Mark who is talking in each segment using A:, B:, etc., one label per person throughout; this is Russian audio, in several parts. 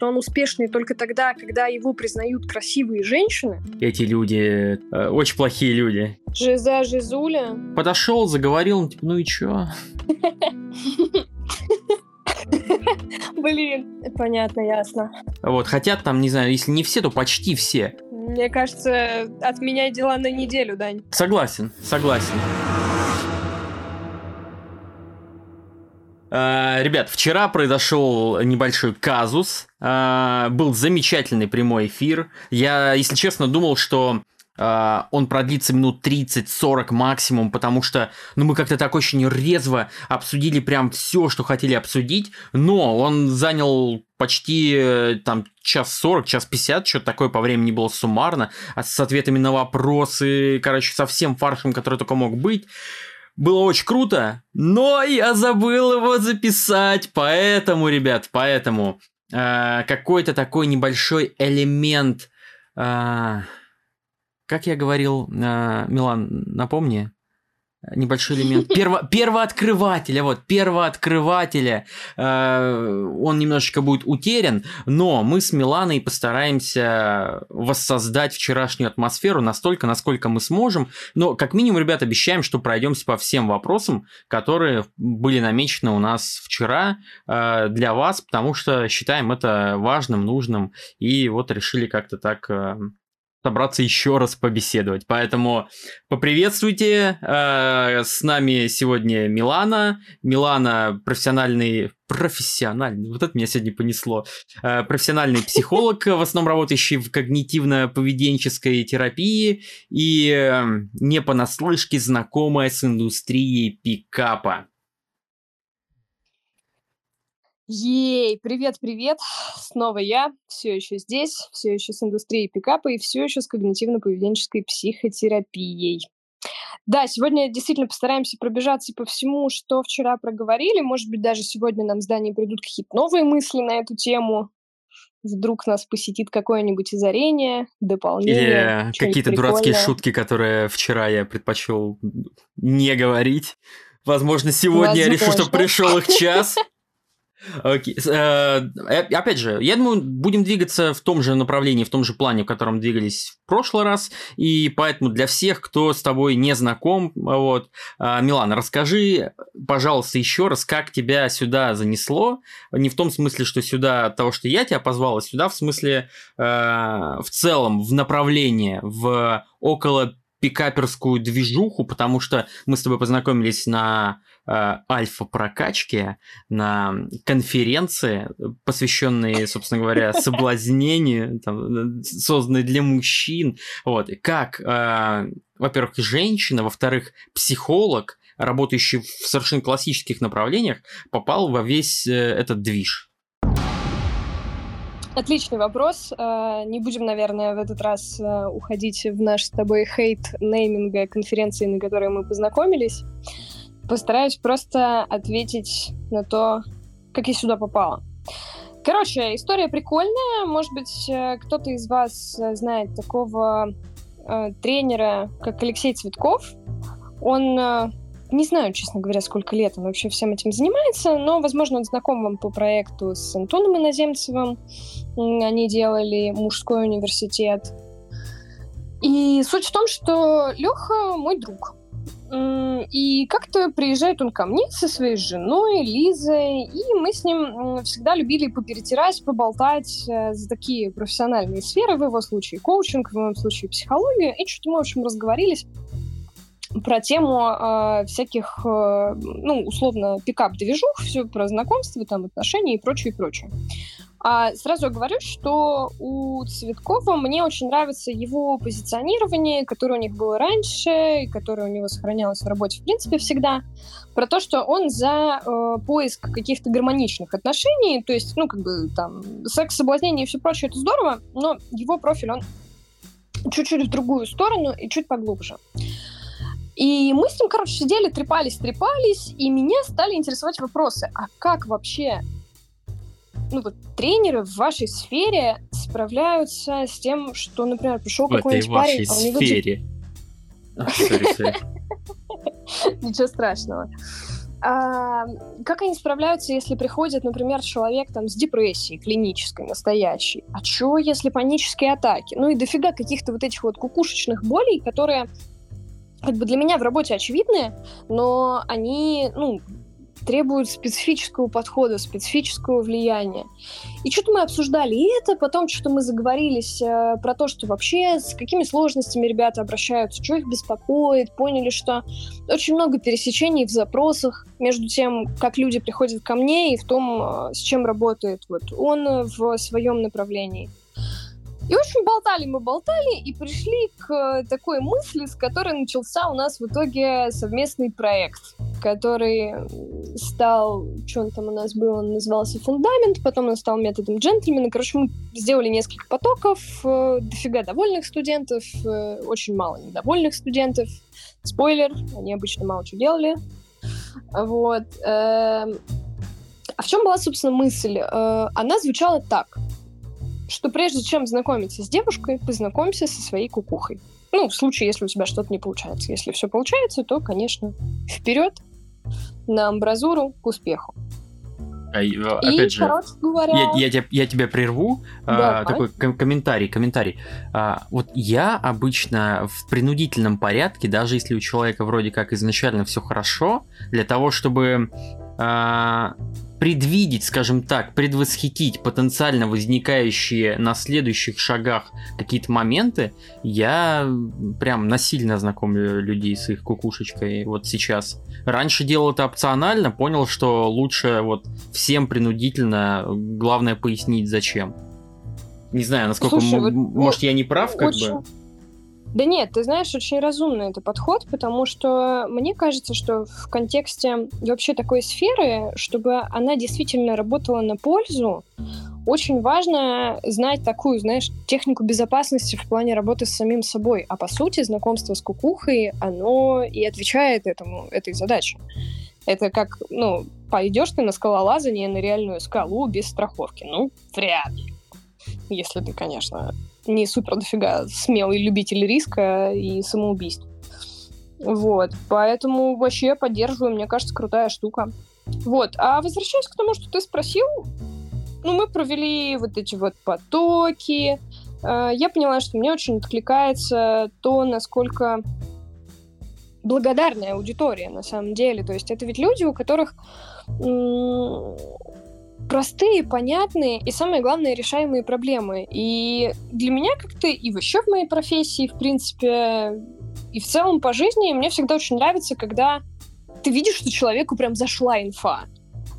A: что он успешный только тогда, когда его признают красивые женщины.
B: Эти люди э, очень плохие люди.
A: Жиза Жизуля.
B: Подошел, заговорил, типа, ну и чё?
A: Блин, понятно, ясно.
B: Вот, хотят там, не знаю, если не все, то почти все.
A: Мне кажется, от меня дела на неделю, Дань.
B: Согласен, согласен. Ребят, вчера произошел небольшой казус. Uh, был замечательный прямой эфир. Я, если честно, думал, что Uh, он продлится минут 30-40 максимум, потому что, ну, мы как-то так очень резво обсудили прям все, что хотели обсудить, но он занял почти э, там час 40, час 50, что-то такое по времени было суммарно, а с ответами на вопросы, короче, со всем фаршем, который только мог быть. Было очень круто, но я забыл его записать, поэтому, ребят, поэтому э, какой-то такой небольшой элемент... Э, как я говорил, э, Милан, напомни, небольшой элемент Перво, первооткрывателя, вот, первооткрывателя, э, он немножечко будет утерян, но мы с Миланой постараемся воссоздать вчерашнюю атмосферу настолько, насколько мы сможем, но как минимум, ребят, обещаем, что пройдемся по всем вопросам, которые были намечены у нас вчера э, для вас, потому что считаем это важным, нужным, и вот решили как-то так э, собраться еще раз побеседовать. Поэтому поприветствуйте. Э, с нами сегодня Милана. Милана профессиональный профессиональный, вот это меня сегодня понесло, э, профессиональный психолог, в основном работающий в когнитивно-поведенческой терапии и э, не понаслышке знакомая с индустрией пикапа.
A: Ей, привет-привет, снова я, все еще здесь, все еще с индустрией пикапа и все еще с когнитивно-поведенческой психотерапией. Да, сегодня действительно постараемся пробежаться по всему, что вчера проговорили. Может быть, даже сегодня нам в здании придут какие-то новые мысли на эту тему. Вдруг нас посетит какое-нибудь озарение, дополнение.
B: Или какие-то дурацкие шутки, которые вчера я предпочел не говорить. Возможно, сегодня Возможно. я решу, что пришел их час. Окей. Э, э, опять же, я думаю, будем двигаться в том же направлении, в том же плане, в котором двигались в прошлый раз, и поэтому для всех, кто с тобой не знаком, вот, э, Милан, расскажи, пожалуйста, еще раз, как тебя сюда занесло, не в том смысле, что сюда от того, что я тебя позвал, а сюда в смысле в целом в направление, в около пикаперскую движуху, потому что мы с тобой познакомились на э, альфа-прокачке, на конференции, посвященные, собственно говоря, соблазнению, там, созданной для мужчин. Вот. Как, э, во-первых, женщина, во-вторых, психолог, работающий в совершенно классических направлениях, попал во весь э, этот движ.
A: Отличный вопрос. Не будем, наверное, в этот раз уходить в наш с тобой хейт нейминга конференции, на которой мы познакомились. Постараюсь просто ответить на то, как я сюда попала. Короче, история прикольная. Может быть, э, кто-то из вас знает такого э, тренера, как Алексей Цветков. Он э, не знаю, честно говоря, сколько лет он вообще всем этим занимается, но, возможно, он знаком вам по проекту с Антоном Иноземцевым. Они делали мужской университет. И суть в том, что Леха мой друг. И как-то приезжает он ко мне со своей женой Лизой, и мы с ним всегда любили поперетирать, поболтать э, за такие профессиональные сферы, в его случае коучинг, в моем случае психология, и что-то мы, в общем, разговорились про тему э, всяких, э, ну, условно, пикап-движух, все про знакомство, там, отношения и прочее, и прочее. А сразу говорю, что у Цветкова мне очень нравится его позиционирование, которое у них было раньше, и которое у него сохранялось в работе в принципе всегда, про то, что он за э, поиск каких-то гармоничных отношений, то есть, ну, как бы там, секс, соблазнение и все прочее, это здорово, но его профиль, он чуть-чуть в другую сторону и чуть поглубже. И мы с ним, короче, сидели, трепались, трепались, и меня стали интересовать вопросы. А как вообще ну вот тренеры в вашей сфере справляются с тем, что, например, пришел какой-нибудь парень,
B: а у него... сфере.
A: Ничего страшного. А, как они справляются, если приходит, например, человек там с депрессией клинической, настоящей? А что, если панические атаки? Ну и дофига каких-то вот этих вот кукушечных болей, которые как бы для меня в работе очевидные, но они, ну, требуют специфического подхода, специфического влияния. И что-то мы обсуждали и это, потом что-то мы заговорились э, про то, что вообще с какими сложностями ребята обращаются, что их беспокоит, поняли, что очень много пересечений в запросах между тем, как люди приходят ко мне и в том, э, с чем работает вот он в своем направлении. И очень болтали мы, болтали, и пришли к такой мысли, с которой начался у нас в итоге совместный проект, который стал, что он там у нас был, он назывался «Фундамент», потом он стал методом джентльмена. Короче, мы сделали несколько потоков, э, дофига довольных студентов, э, очень мало недовольных студентов. Спойлер, они обычно мало что делали. Вот. Эм, а в чем была, собственно, мысль? Э, она звучала так – что прежде чем знакомиться с девушкой, познакомься со своей кукухой. Ну, в случае, если у тебя что-то не получается. Если все получается, то, конечно, вперед на амбразуру к успеху.
B: А, и, опять же, говоря... я, я, тебя, я тебя прерву. А, такой ком- комментарий, комментарий. А, вот я обычно в принудительном порядке, даже если у человека вроде как изначально все хорошо, для того, чтобы а, предвидеть, скажем так, предвосхитить потенциально возникающие на следующих шагах какие-то моменты, я прям насильно знакомлю людей с их кукушечкой вот сейчас. Раньше делал это опционально, понял, что лучше вот всем принудительно, главное пояснить зачем. Не знаю, насколько, Слушай, вот, может, я не прав, как очень... бы.
A: Да нет, ты знаешь, очень разумный это подход, потому что мне кажется, что в контексте вообще такой сферы, чтобы она действительно работала на пользу, очень важно знать такую, знаешь, технику безопасности в плане работы с самим собой. А по сути, знакомство с кукухой, оно и отвечает этому, этой задаче. Это как, ну, пойдешь ты на скалолазание на реальную скалу без страховки. Ну, вряд ли. Если ты, конечно, не супер дофига смелый любитель риска и самоубийств. Вот, поэтому вообще поддерживаю, мне кажется, крутая штука. Вот, а возвращаясь к тому, что ты спросил, ну, мы провели вот эти вот потоки, э, я поняла, что мне очень откликается то, насколько благодарная аудитория на самом деле. То есть это ведь люди, у которых простые, понятные и, самое главное, решаемые проблемы. И для меня как-то и вообще в моей профессии, в принципе, и в целом по жизни мне всегда очень нравится, когда ты видишь, что человеку прям зашла инфа.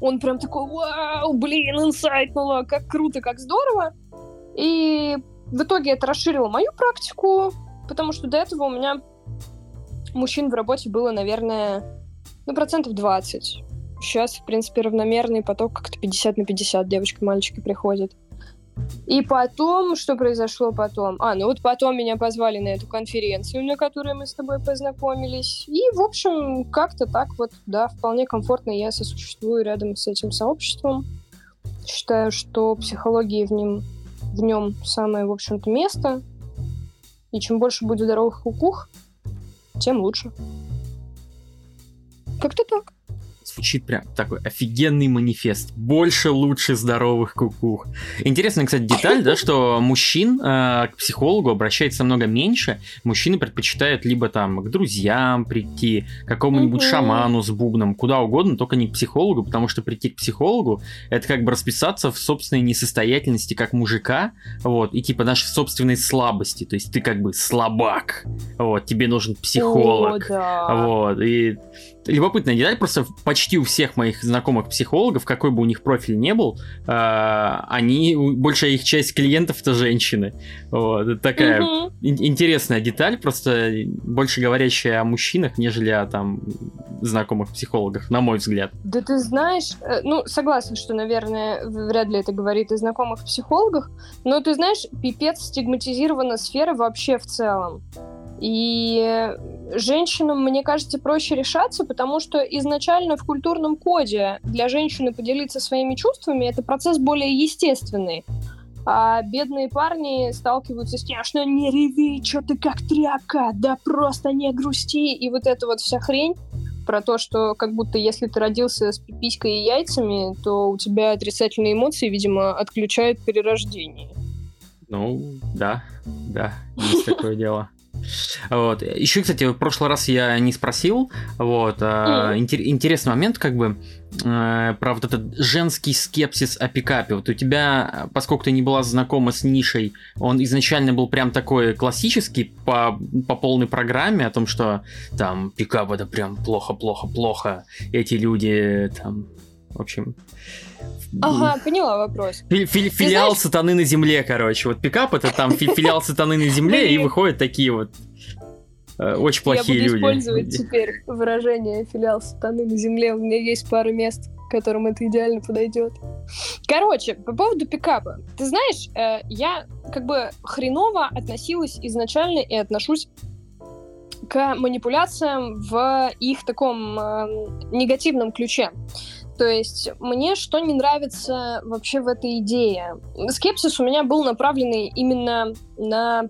A: Он прям такой, вау, блин, инсайтнуло, как круто, как здорово. И в итоге это расширило мою практику, потому что до этого у меня мужчин в работе было, наверное, ну, процентов 20. Сейчас, в принципе, равномерный поток, как-то 50 на 50 девочки мальчики приходят. И потом, что произошло потом? А, ну вот потом меня позвали на эту конференцию, на которой мы с тобой познакомились. И, в общем, как-то так вот, да, вполне комфортно я сосуществую рядом с этим сообществом. Считаю, что психологии в нем, в нем самое, в общем-то, место. И чем больше будет здоровых кукух, тем лучше. Как-то так
B: звучит прям такой офигенный манифест. Больше, лучше, здоровых кукух. Интересная, кстати, деталь, да, что мужчин э, к психологу обращается много меньше. Мужчины предпочитают либо там к друзьям прийти, к какому-нибудь шаману с бубном, куда угодно, только не к психологу, потому что прийти к психологу это как бы расписаться в собственной несостоятельности как мужика, вот, и типа нашей собственной слабости. То есть ты как бы слабак, вот, тебе нужен психолог, О, да. вот, и любопытная деталь, просто почти у всех моих знакомых психологов, какой бы у них профиль не был, э, они, большая их часть клиентов это женщины. Вот, это такая угу. интересная деталь, просто больше говорящая о мужчинах, нежели о там знакомых психологах, на мой взгляд.
A: Да ты знаешь, э, ну, согласна, что, наверное, вряд ли это говорит о знакомых психологах, но ты знаешь, пипец стигматизирована сфера вообще в целом. И женщинам, мне кажется, проще решаться, потому что изначально в культурном коде для женщины поделиться своими чувствами это процесс более естественный. А бедные парни сталкиваются с тем, что не реви, что ты как тряпка, да просто не грусти, и вот эта вот вся хрень. про то, что как будто если ты родился с пиписькой и яйцами, то у тебя отрицательные эмоции, видимо, отключают перерождение.
B: Ну, да, да, есть такое дело. Вот. Еще, кстати, в прошлый раз я не спросил. Вот. Mm. интересный момент, как бы, э, про вот этот женский скепсис о пикапе. Вот у тебя, поскольку ты не была знакома с нишей, он изначально был прям такой классический по, по полной программе о том, что там пикап это прям плохо-плохо-плохо. Эти люди там, в общем,
A: Ага, поняла вопрос.
B: Фи фи филиал знаешь... сатаны на земле, короче. Вот пикап это там фи филиал сатаны на земле, и выходят такие вот э, очень плохие люди.
A: Я буду использовать теперь выражение филиал сатаны на земле. У меня есть пара мест, которым это идеально подойдет. Короче, по поводу пикапа. Ты знаешь, э, я как бы хреново относилась изначально и отношусь к манипуляциям в их таком э, негативном ключе. То есть мне что не нравится вообще в этой идее? Скепсис у меня был направленный именно на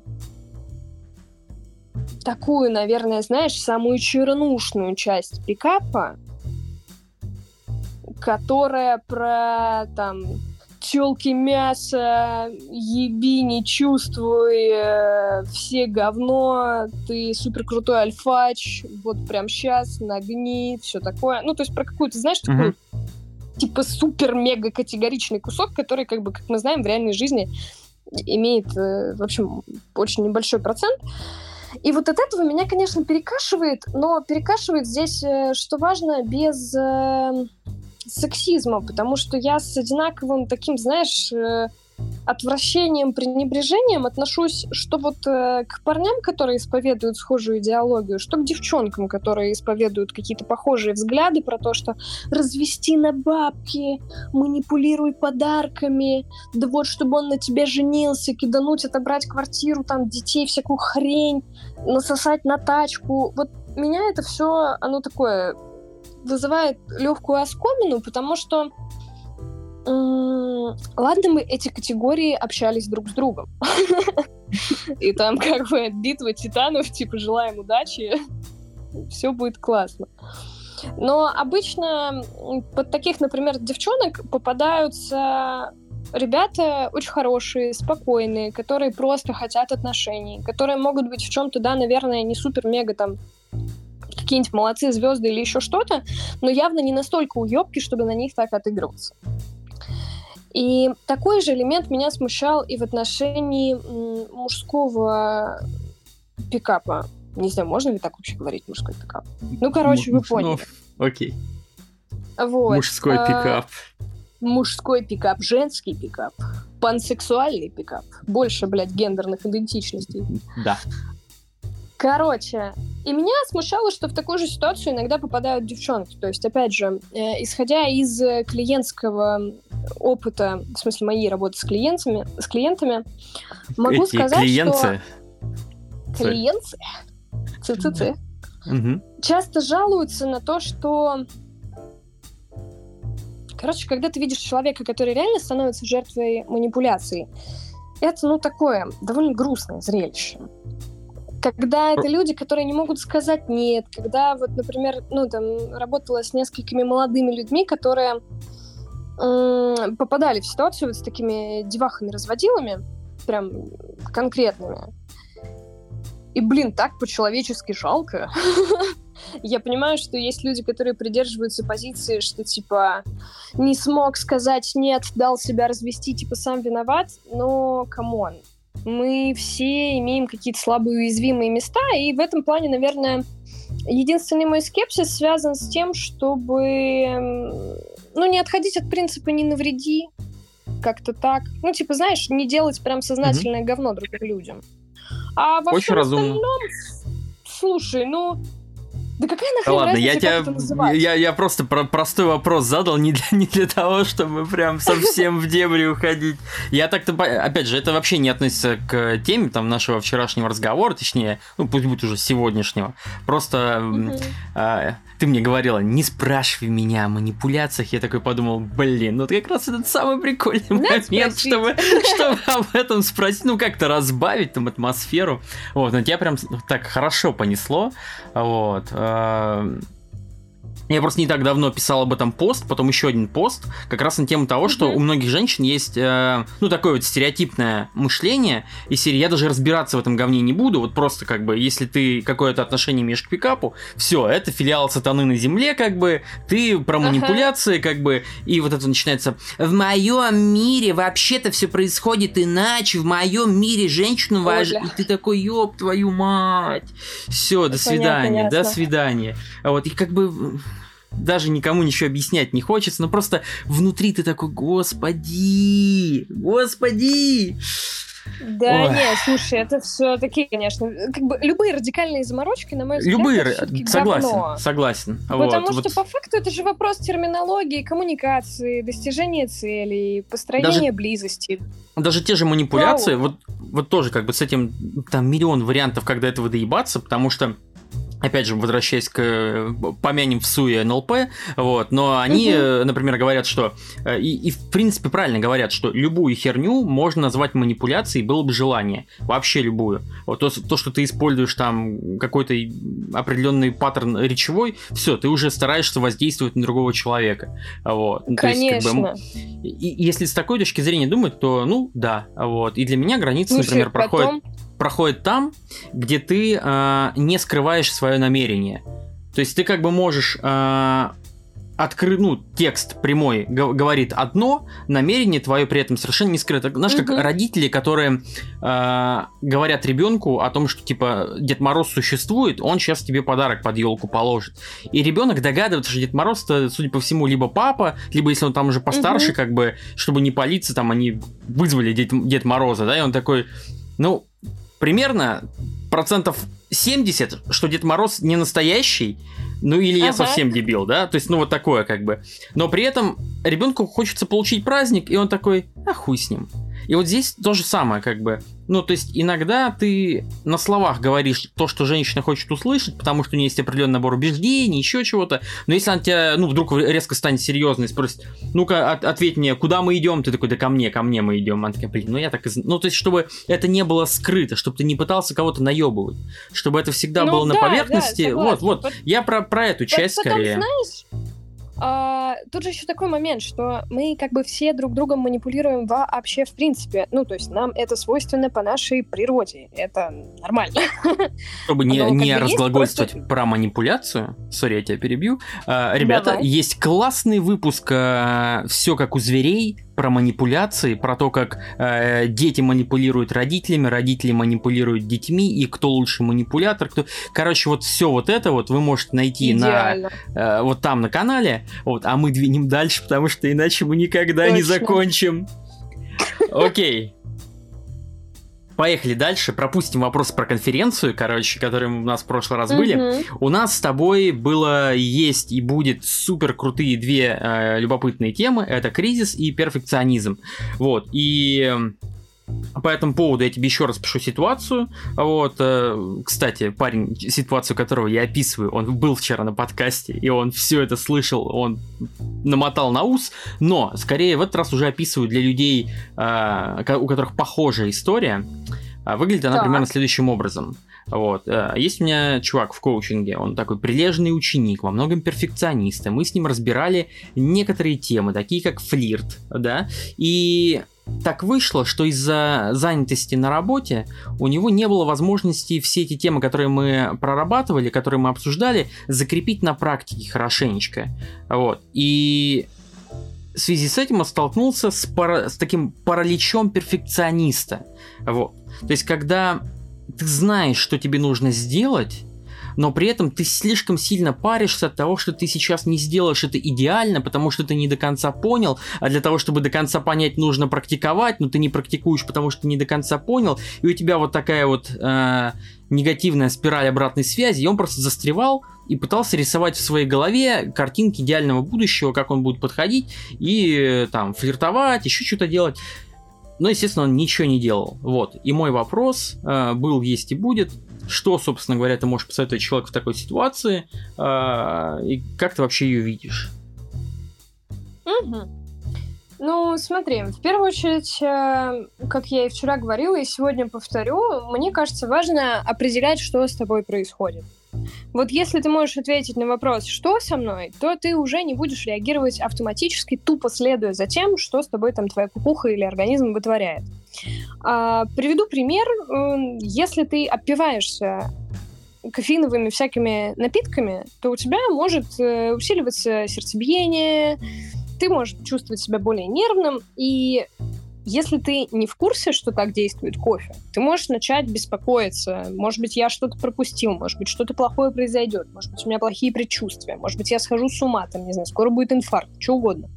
A: такую, наверное, знаешь, самую чернушную часть пикапа, которая про там телки мясо, еби, не чувствуй, э, все говно, ты супер крутой альфач, вот прям сейчас, нагни, все такое. Ну, то есть про какую-то, знаешь, такую mm-hmm типа супер-мега категоричный кусок, который, как бы, как мы знаем, в реальной жизни имеет, э, в общем, очень небольшой процент. И вот от этого меня, конечно, перекашивает, но перекашивает здесь, э, что важно, без сексизма, потому что я с одинаковым таким, знаешь, отвращением, пренебрежением отношусь, что вот э, к парням, которые исповедуют схожую идеологию, что к девчонкам, которые исповедуют какие-то похожие взгляды про то, что развести на бабки, манипулируй подарками, да вот, чтобы он на тебе женился, кидануть, отобрать квартиру, там, детей, всякую хрень, насосать на тачку. Вот меня это все, оно такое вызывает легкую оскомину, потому что Ладно, мы эти категории общались друг с другом. И там как бы битва титанов, типа желаем удачи, все будет классно. Но обычно под таких, например, девчонок попадаются ребята очень хорошие, спокойные, которые просто хотят отношений, которые могут быть в чем-то, да, наверное, не супер-мега там какие-нибудь молодцы звезды или еще что-то, но явно не настолько уебки, чтобы на них так отыгрываться. И такой же элемент меня смущал и в отношении мужского пикапа. Не знаю, можно ли так вообще говорить мужской пикап? Ну, короче, М- вы поняли.
B: Ну, окей.
A: Вот.
B: Мужской а, пикап.
A: Мужской пикап, женский пикап, пансексуальный пикап. Больше, блядь, гендерных идентичностей.
B: Да.
A: Короче, и меня смущало, что в такую же ситуацию иногда попадают девчонки. То есть, опять же, э, исходя из клиентского опыта, в смысле моей работы с клиентами, с клиентами, могу Эти сказать, клиенты. что клиенты, ЦЦЦ, часто жалуются на то, что Короче, когда ты видишь человека, который реально становится жертвой манипуляций, это, ну, такое довольно грустное зрелище. Когда это люди, которые не могут сказать нет, когда вот, например, ну, там, работала с несколькими молодыми людьми, которые попадали в ситуацию вот с такими девахами-разводилами, прям конкретными. И, блин, так по-человечески жалко. Я понимаю, что есть люди, которые придерживаются позиции, что, типа, не смог сказать нет, дал себя развести, типа, сам виноват, но, come on, мы все имеем какие-то слабые уязвимые места, и в этом плане, наверное, единственный мой скепсис связан с тем, чтобы ну, не отходить от принципа «не навреди», как-то так. Ну, типа, знаешь, не делать прям сознательное mm-hmm. говно другим людям. А во Очень всем разумно. остальном, слушай, ну, да какая нахрен
B: Ладно,
A: разница,
B: я тебя, я, я просто про простой вопрос задал, не для, не для того, чтобы прям совсем в дебри уходить. Я так-то, опять же, это вообще не относится к теме там нашего вчерашнего разговора, точнее, ну пусть будет уже сегодняшнего. Просто ты мне говорила, не спрашивай меня о манипуляциях. Я такой подумал, блин, ну как раз этот самый прикольный момент, чтобы, чтобы об этом спросить, ну как-то разбавить там атмосферу. Вот, но тебя прям так хорошо понесло. Вот. Я просто не так давно писал об этом пост, потом еще один пост, как раз на тему того, что у многих женщин есть, э, ну, такое вот стереотипное мышление, и серии я даже разбираться в этом говне не буду, вот просто как бы, если ты какое-то отношение имеешь к пикапу, все, это филиал сатаны на земле, как бы, ты про манипуляции, ага. как бы, и вот это начинается, в моем мире вообще-то все происходит иначе, в моем мире женщину важно, и ты такой, ёб твою мать, все, до свидания, Понятно, до свидания. Вот, и как бы даже никому ничего объяснять не хочется, но просто внутри ты такой, господи, господи.
A: Да, Ой. нет, слушай, это все такие, конечно, как бы любые радикальные заморочки, на мой взгляд,
B: любые, это согласен, говно. согласен.
A: Потому вот, что вот. по факту это же вопрос терминологии, коммуникации, достижения целей, построения даже, близости.
B: Даже те же манипуляции, вот, вот тоже как бы с этим там миллион вариантов, когда этого доебаться, потому что опять же, возвращаясь к помянем в СУе НЛП, вот, но они, угу. например, говорят, что, э, и, и в принципе правильно говорят, что любую херню можно назвать манипуляцией, было бы желание, вообще любую. Вот то, то что ты используешь там какой-то определенный паттерн речевой, все, ты уже стараешься воздействовать на другого человека. Вот.
A: Конечно.
B: Ну, то есть, как бы, и, если с такой точки зрения думать, то, ну, да, вот. И для меня граница, Слушай, например, проходит проходит там, где ты э, не скрываешь свое намерение. То есть ты как бы можешь э, открыть, ну, текст прямой говорит одно, намерение твое при этом совершенно не скрыто. Знаешь, как родители, которые э, говорят ребенку о том, что типа Дед Мороз существует, он сейчас тебе подарок под елку положит. И ребенок догадывается, что Дед Мороз, это, судя по всему, либо папа, либо если он там уже постарше, угу. как бы, чтобы не палиться, там они вызвали Дед, Дед Мороза, да, и он такой, ну, примерно процентов 70, что Дед Мороз не настоящий, ну или я ага. совсем дебил, да? То есть, ну вот такое как бы. Но при этом ребенку хочется получить праздник, и он такой, а хуй с ним. И вот здесь то же самое, как бы. Ну, то есть иногда ты на словах говоришь то, что женщина хочет услышать, потому что у нее есть определенный набор убеждений, еще чего-то. Но если она тебя, ну, вдруг резко станет серьезной спросит, ну-ка, от, ответь мне, куда мы идем? Ты такой, да ко мне, ко мне мы идем. Она такая, блин, ну я так. Ну, то есть, чтобы это не было скрыто, чтобы ты не пытался кого-то наебывать, чтобы это всегда ну, было да, на поверхности. Да, вот, вот. Я про, про эту часть
A: Потом,
B: скорее.
A: Знаешь, а, тут же еще такой момент, что мы как бы все друг другом манипулируем вообще в принципе. Ну, то есть нам это свойственно по нашей природе. Это нормально.
B: Чтобы не, не разглагольствовать просто... про манипуляцию, сори, я тебя перебью. А, ребята, Давай. есть классный выпуск а, «Все как у зверей», про манипуляции, про то, как э, дети манипулируют родителями, родители манипулируют детьми, и кто лучший манипулятор, кто... Короче, вот все вот это вот вы можете найти Идеально. на э, вот там на канале, вот, а мы двинем дальше, потому что иначе мы никогда Точно. не закончим. Окей. Поехали дальше, пропустим вопрос про конференцию, короче, которые у нас в прошлый раз были. У нас с тобой было, есть и будет супер крутые две э, любопытные темы. Это кризис и перфекционизм. Вот, и по этому поводу я тебе еще раз пишу ситуацию. Вот, э, кстати, парень, ситуацию которого я описываю, он был вчера на подкасте, и он все это слышал, он намотал на ус, но скорее в этот раз уже описываю для людей, э, у которых похожая история. А выглядит она так. примерно следующим образом. Вот. Э, есть у меня чувак в коучинге, он такой прилежный ученик, во многом перфекционист. Мы с ним разбирали некоторые темы, такие как флирт, да, и так вышло, что из-за занятости на работе у него не было возможности все эти темы, которые мы прорабатывали, которые мы обсуждали, закрепить на практике хорошенечко. Вот. И в связи с этим он столкнулся с, пара... с таким параличом перфекциониста. Вот. То есть, когда ты знаешь, что тебе нужно сделать, но при этом ты слишком сильно паришься от того, что ты сейчас не сделаешь это идеально, потому что ты не до конца понял, а для того, чтобы до конца понять, нужно практиковать, но ты не практикуешь, потому что не до конца понял, и у тебя вот такая вот э, негативная спираль обратной связи, и он просто застревал и пытался рисовать в своей голове картинки идеального будущего, как он будет подходить и э, там флиртовать, еще что-то делать. Но, естественно, он ничего не делал. Вот. И мой вопрос э, был, есть и будет. Что, собственно говоря, ты можешь посоветовать человеку в такой ситуации? Э, и как ты вообще ее видишь?
A: Угу. Ну, смотри, в первую очередь, э, как я и вчера говорила, и сегодня повторю, мне кажется важно определять, что с тобой происходит. Вот если ты можешь ответить на вопрос, что со мной, то ты уже не будешь реагировать автоматически, тупо следуя за тем, что с тобой там твоя кукуха или организм вытворяет. А, приведу пример. Если ты опиваешься кофеиновыми всякими напитками, то у тебя может э, усиливаться сердцебиение, ты можешь чувствовать себя более нервным, и если ты не в курсе, что так действует кофе, ты можешь начать беспокоиться. Может быть, я что-то пропустил, может быть, что-то плохое произойдет, может быть, у меня плохие предчувствия, может быть, я схожу с ума, там, не знаю, скоро будет инфаркт, что угодно.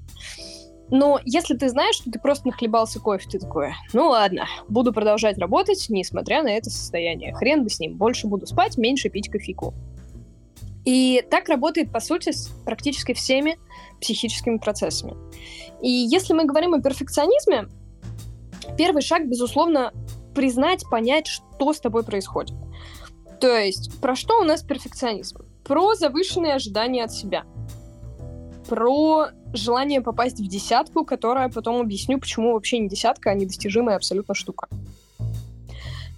A: Но если ты знаешь, что ты просто нахлебался кофе, ты такой, ну ладно, буду продолжать работать, несмотря на это состояние. Хрен бы с ним, больше буду спать, меньше пить кофейку. И так работает, по сути, с практически всеми психическими процессами. И если мы говорим о перфекционизме, Первый шаг, безусловно, признать, понять, что с тобой происходит. То есть, про что у нас перфекционизм? Про завышенные ожидания от себя. Про желание попасть в десятку, которая потом объясню, почему вообще не десятка, а недостижимая абсолютно штука.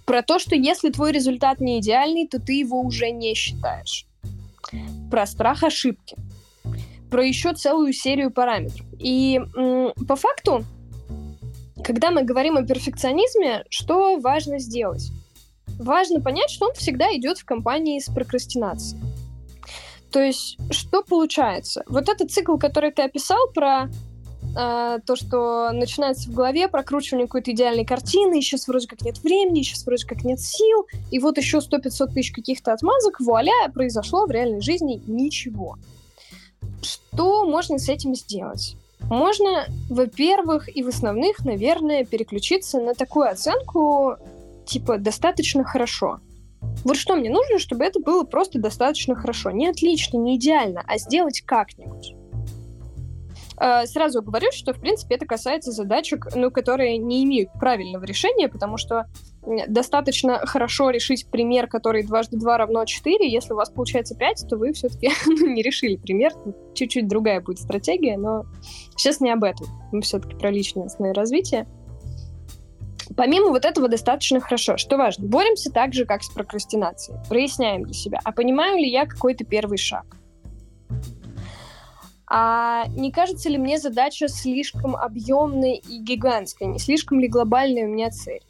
A: Про то, что если твой результат не идеальный, то ты его уже не считаешь. Про страх ошибки. Про еще целую серию параметров. И м- по факту когда мы говорим о перфекционизме, что важно сделать? Важно понять, что он всегда идет в компании с прокрастинацией. То есть, что получается? Вот этот цикл, который ты описал про э, то, что начинается в голове, прокручивание какой-то идеальной картины, и сейчас вроде как нет времени, сейчас вроде как нет сил, и вот еще 100-500 тысяч каких-то отмазок, вуаля, произошло в реальной жизни ничего. Что можно с этим сделать? Можно, во-первых, и в основных, наверное, переключиться на такую оценку, типа, достаточно хорошо. Вот что мне нужно, чтобы это было просто достаточно хорошо. Не отлично, не идеально, а сделать как-нибудь. Э, сразу говорю, что, в принципе, это касается задачек, ну, которые не имеют правильного решения, потому что достаточно хорошо решить пример, который дважды два равно 4. Если у вас получается 5, то вы все-таки ну, не решили пример. Чуть-чуть другая будет стратегия, но сейчас не об этом. Мы все-таки про личностное развитие. Помимо вот этого достаточно хорошо. Что важно? Боремся так же, как с прокрастинацией. Проясняем для себя. А понимаю ли я какой-то первый шаг? А не кажется ли мне задача слишком объемной и гигантской? Не слишком ли глобальная у меня цель?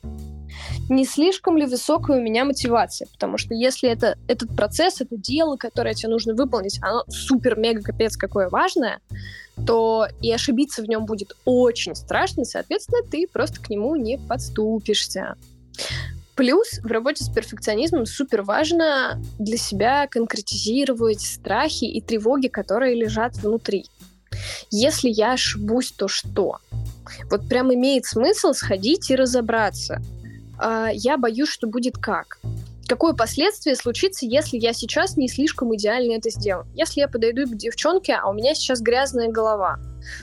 A: Не слишком ли высокая у меня мотивация, потому что если это, этот процесс, это дело, которое тебе нужно выполнить, оно супер-мега-капец какое важное, то и ошибиться в нем будет очень страшно, соответственно, ты просто к нему не подступишься. Плюс в работе с перфекционизмом супер важно для себя конкретизировать страхи и тревоги, которые лежат внутри. Если я ошибусь, то что? Вот прям имеет смысл сходить и разобраться – э, я боюсь, что будет как. Какое последствие случится, если я сейчас не слишком идеально это сделаю? Если я подойду к девчонке, а у меня сейчас грязная голова,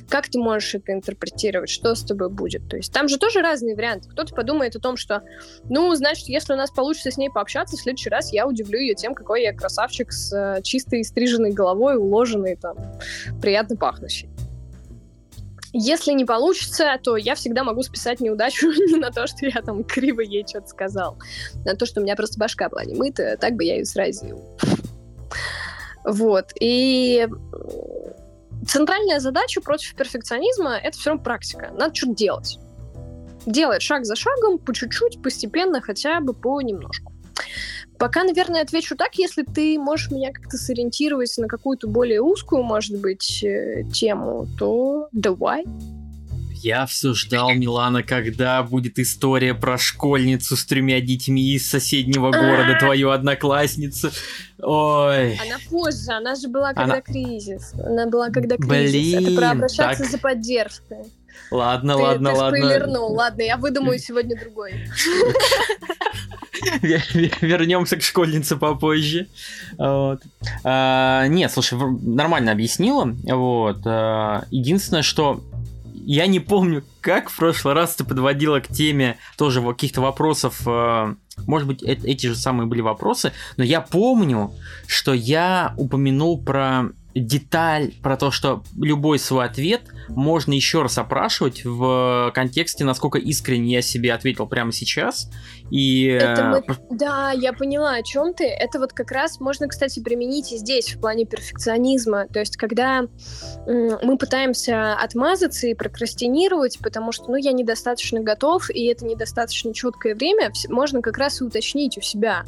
A: как ты можешь это интерпретировать? Что с тобой будет? То есть там же тоже разные варианты. Кто-то подумает о том, что, ну, значит, если у нас получится с ней пообщаться, в следующий раз я удивлю ее тем, какой я красавчик с э, чистой стриженной головой, уложенной там, приятно пахнущей. Если не получится, то я всегда могу списать неудачу не на то, что я там криво ей что-то сказал, на то, что у меня просто башка была не мытая, так бы я ее сразил. Вот. И центральная задача против перфекционизма — это все равно практика. Надо что-то делать. Делать шаг за шагом, по чуть-чуть, постепенно, хотя бы по немножку. Пока, наверное, отвечу так, если ты можешь меня как-то сориентировать на какую-то более узкую, может быть, э, тему, то давай.
B: Я все ждал, Милана, когда будет история про школьницу с тремя детьми из соседнего города, твою одноклассницу. Ой.
A: Она позже, она же была когда она... кризис. Она была когда кризис. Блин, Это про обращаться так... за поддержкой.
B: Ладно, ты, ладно, ты ладно.
A: Спойлернул. Ладно, я выдумаю сегодня другой.
B: Вернемся к школьнице попозже. Вот. А, нет, слушай, нормально объяснила. Вот. А, единственное, что я не помню, как в прошлый раз ты подводила к теме тоже каких-то вопросов. А, может быть, эти же самые были вопросы, но я помню, что я упомянул про деталь про то, что любой свой ответ можно еще раз опрашивать в контексте, насколько искренне я себе ответил прямо сейчас. И...
A: Это мы... Да, я поняла, о чем ты. Это вот как раз можно, кстати, применить и здесь в плане перфекционизма. То есть, когда мы пытаемся отмазаться и прокрастинировать, потому что, ну, я недостаточно готов, и это недостаточно четкое время, можно как раз и уточнить у себя.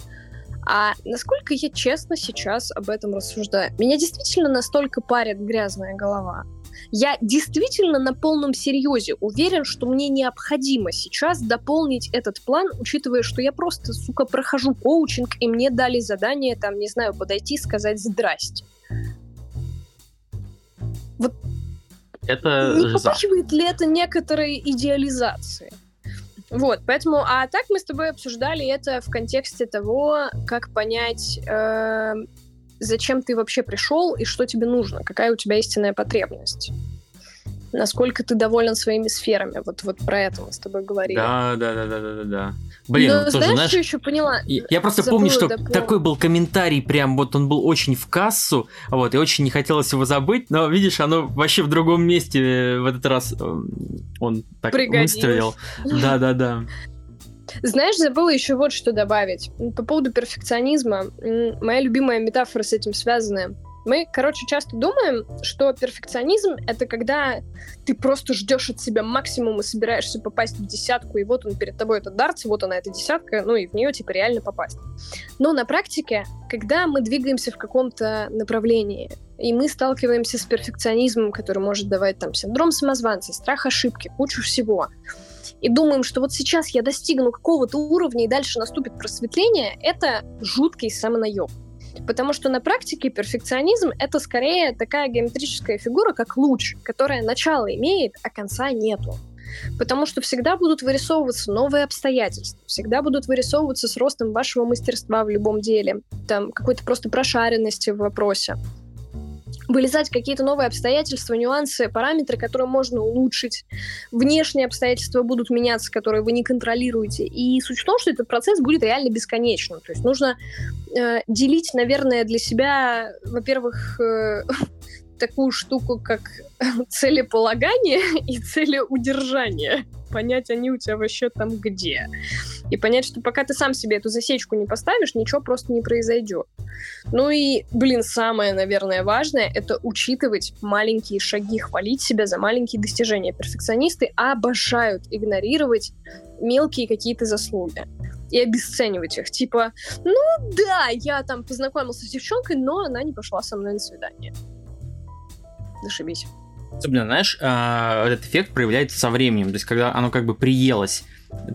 A: А насколько я честно сейчас об этом рассуждаю? Меня действительно настолько парит грязная голова. Я действительно на полном серьезе уверен, что мне необходимо сейчас дополнить этот план, учитывая, что я просто, сука, прохожу коучинг, и мне дали задание, там, не знаю, подойти и сказать «здрасте». Вот
B: это
A: не попахивает ли это некоторой идеализацией? Вот, поэтому, а так мы с тобой обсуждали это в контексте того, как понять, э, зачем ты вообще пришел и что тебе нужно, какая у тебя истинная потребность насколько ты доволен своими сферами. Вот, вот про это мы с тобой говорили.
B: Да, да, да, да, да, да. Блин, Но,
A: ну, тоже, знаешь, знаешь, что еще поняла?
B: Я, я просто Забыла, помню, что допол... такой был комментарий, прям вот он был очень в кассу, вот, и очень не хотелось его забыть, но видишь, оно вообще в другом месте э, в этот раз э, он так выставил. Да, да, да.
A: Знаешь, забыла еще вот что добавить. По поводу перфекционизма. Моя любимая метафора с этим связана. Мы, короче, часто думаем, что перфекционизм — это когда ты просто ждешь от себя максимум и собираешься попасть в десятку, и вот он перед тобой этот дартс, вот она эта десятка, ну и в нее типа реально попасть. Но на практике, когда мы двигаемся в каком-то направлении, и мы сталкиваемся с перфекционизмом, который может давать там синдром самозванца, страх ошибки, кучу всего, и думаем, что вот сейчас я достигну какого-то уровня, и дальше наступит просветление, это жуткий самонаеб. Потому что на практике перфекционизм — это скорее такая геометрическая фигура, как луч, которая начало имеет, а конца нету. Потому что всегда будут вырисовываться новые обстоятельства, всегда будут вырисовываться с ростом вашего мастерства в любом деле, там какой-то просто прошаренности в вопросе вылезать какие-то новые обстоятельства, нюансы, параметры, которые можно улучшить. Внешние обстоятельства будут меняться, которые вы не контролируете. И суть в том, что этот процесс будет реально бесконечным. То есть нужно э, делить, наверное, для себя, во-первых, э, такую штуку, как целеполагание и целеудержание. Понять, они у тебя вообще там где. И понять, что пока ты сам себе эту засечку не поставишь, ничего просто не произойдет. Ну и, блин, самое, наверное, важное — это учитывать маленькие шаги, хвалить себя за маленькие достижения. Перфекционисты обожают игнорировать мелкие какие-то заслуги и обесценивать их. Типа, ну да, я там познакомился с девчонкой, но она не пошла со мной на свидание зашибись.
B: Особенно, знаешь, а, этот эффект проявляется со временем, то есть когда оно как бы приелось.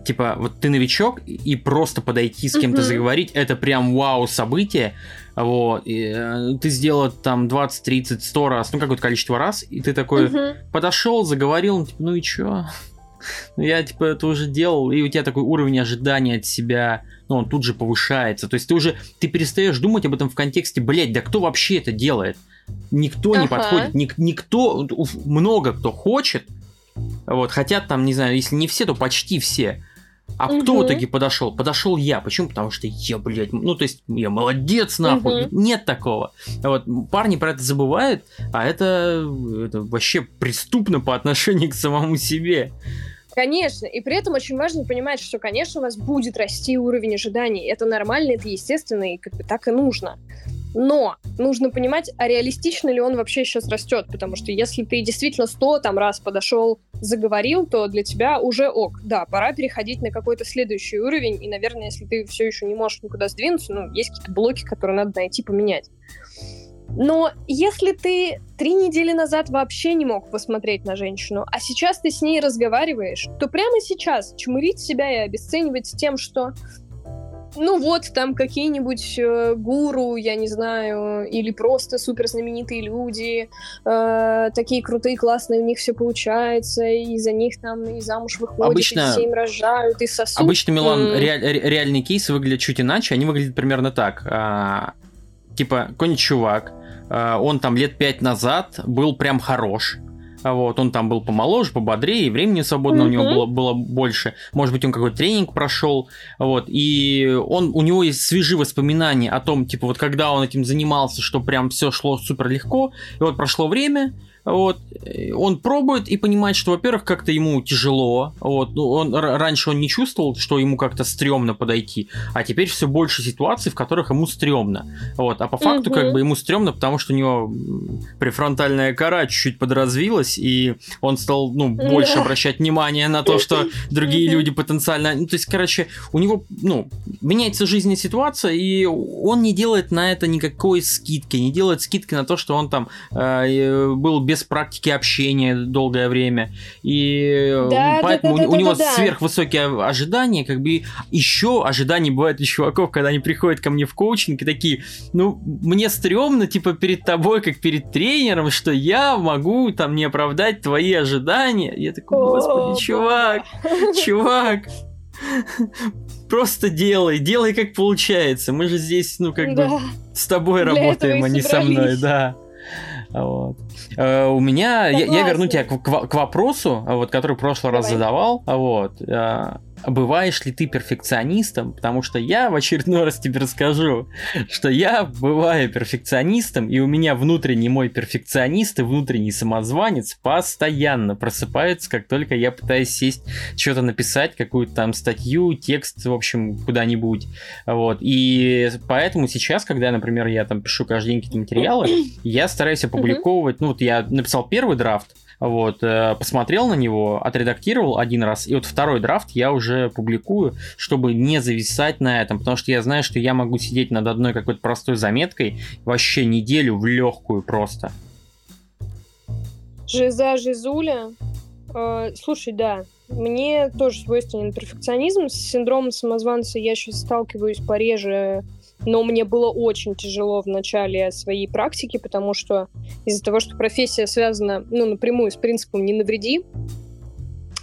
B: Типа, вот ты новичок, и просто подойти с кем-то заговорить, это прям вау событие. Вот, и, э, ты сделал там 20, 30, 100 раз, ну какое-то количество раз, и ты такой подошел, заговорил, ну, типа, ну и чё? Ну, я, типа, это уже делал, и у тебя такой уровень ожидания от себя, ну, он тут же повышается. То есть ты уже, ты перестаешь думать об этом в контексте, блядь, да кто вообще это делает? Никто ага. не подходит, ник, никто, много кто хочет, вот, хотят там, не знаю, если не все, то почти все. А угу. кто в итоге подошел? Подошел я. Почему? Потому что я, блядь, ну, то есть, я молодец, нахуй. Угу. Нет такого. Вот, парни про это забывают, а это, это вообще преступно по отношению к самому себе.
A: Конечно, и при этом очень важно понимать, что, конечно, у вас будет расти уровень ожиданий. Это нормально, это естественно, и как бы так и нужно. Но нужно понимать, а реалистично ли он вообще сейчас растет, потому что если ты действительно 100 там раз подошел, заговорил, то для тебя уже ок. Да, пора переходить на какой-то следующий уровень, и, наверное, если ты все еще не можешь никуда сдвинуться, ну, есть какие-то блоки, которые надо найти, поменять. Но если ты три недели назад вообще не мог посмотреть на женщину, а сейчас ты с ней разговариваешь, то прямо сейчас чмырить себя и обесценивать тем, что ну вот, там какие-нибудь э, гуру, я не знаю, или просто супер знаменитые люди, э, такие крутые, классные, у них все получается, и за них там и замуж выходят, обычно, и все им рожают, и сосут.
B: Обычно, Милан, mm. реаль, реальные кейсы выглядят чуть иначе, они выглядят примерно так. А, типа, какой-нибудь чувак, а, он там лет пять назад был прям хорош, вот, он там был помоложе, пободрее, времени свободного mm-hmm. у него было, было больше. Может быть, он какой-то тренинг прошел, вот, и он, у него есть свежие воспоминания о том, типа, вот когда он этим занимался, что прям все шло супер легко, и вот прошло время, вот, он пробует и понимает, что, во-первых, как-то ему тяжело, вот, ну, он, раньше он не чувствовал, что ему как-то стрёмно подойти, а теперь все больше ситуаций, в которых ему стрёмно, вот, а по факту, угу. как бы, ему стрёмно, потому что у него префронтальная кора чуть-чуть подразвилась, и он стал, ну, больше обращать внимание на то, что другие люди потенциально, ну, то есть, короче, у него, ну, меняется жизненная ситуация, и он не делает на это никакой скидки, не делает скидки на то, что он там э, был без практики общения долгое время. И э, да, поэтому да, да, у, да, у него да, да. сверхвысокие ожидания, как бы еще ожидания бывают у чуваков, когда они приходят ко мне в коучинг и такие, ну, мне стрёмно, типа, перед тобой, как перед тренером, что я могу там не оправдать твои ожидания. Я такой, господи, чувак, чувак, просто делай, делай как получается. Мы же здесь, ну, как да. бы с тобой Для работаем, а не со мной, да. Вот. Э, у меня, я, я верну тебя к, к, вопросу, вот, который в прошлый Давай. раз задавал. Вот. Бываешь ли ты перфекционистом, потому что я в очередной раз тебе расскажу, что я бываю перфекционистом, и у меня внутренний мой перфекционист и внутренний самозванец постоянно просыпаются, как только я пытаюсь сесть, что-то написать, какую-то там статью, текст, в общем, куда-нибудь. Вот. И поэтому сейчас, когда, например, я там пишу каждый день какие-то материалы, я стараюсь опубликовывать, ну вот я написал первый драфт, вот, э, посмотрел на него, отредактировал один раз, и вот второй драфт я уже публикую, чтобы не зависать на этом, потому что я знаю, что я могу сидеть над одной какой-то простой заметкой вообще неделю в легкую просто.
A: Жиза Жизуля. Э, слушай, да, мне тоже свойственен перфекционизм. С синдромом самозванца я сейчас сталкиваюсь пореже но мне было очень тяжело в начале своей практики, потому что из-за того, что профессия связана, ну, напрямую с принципом «не навреди»,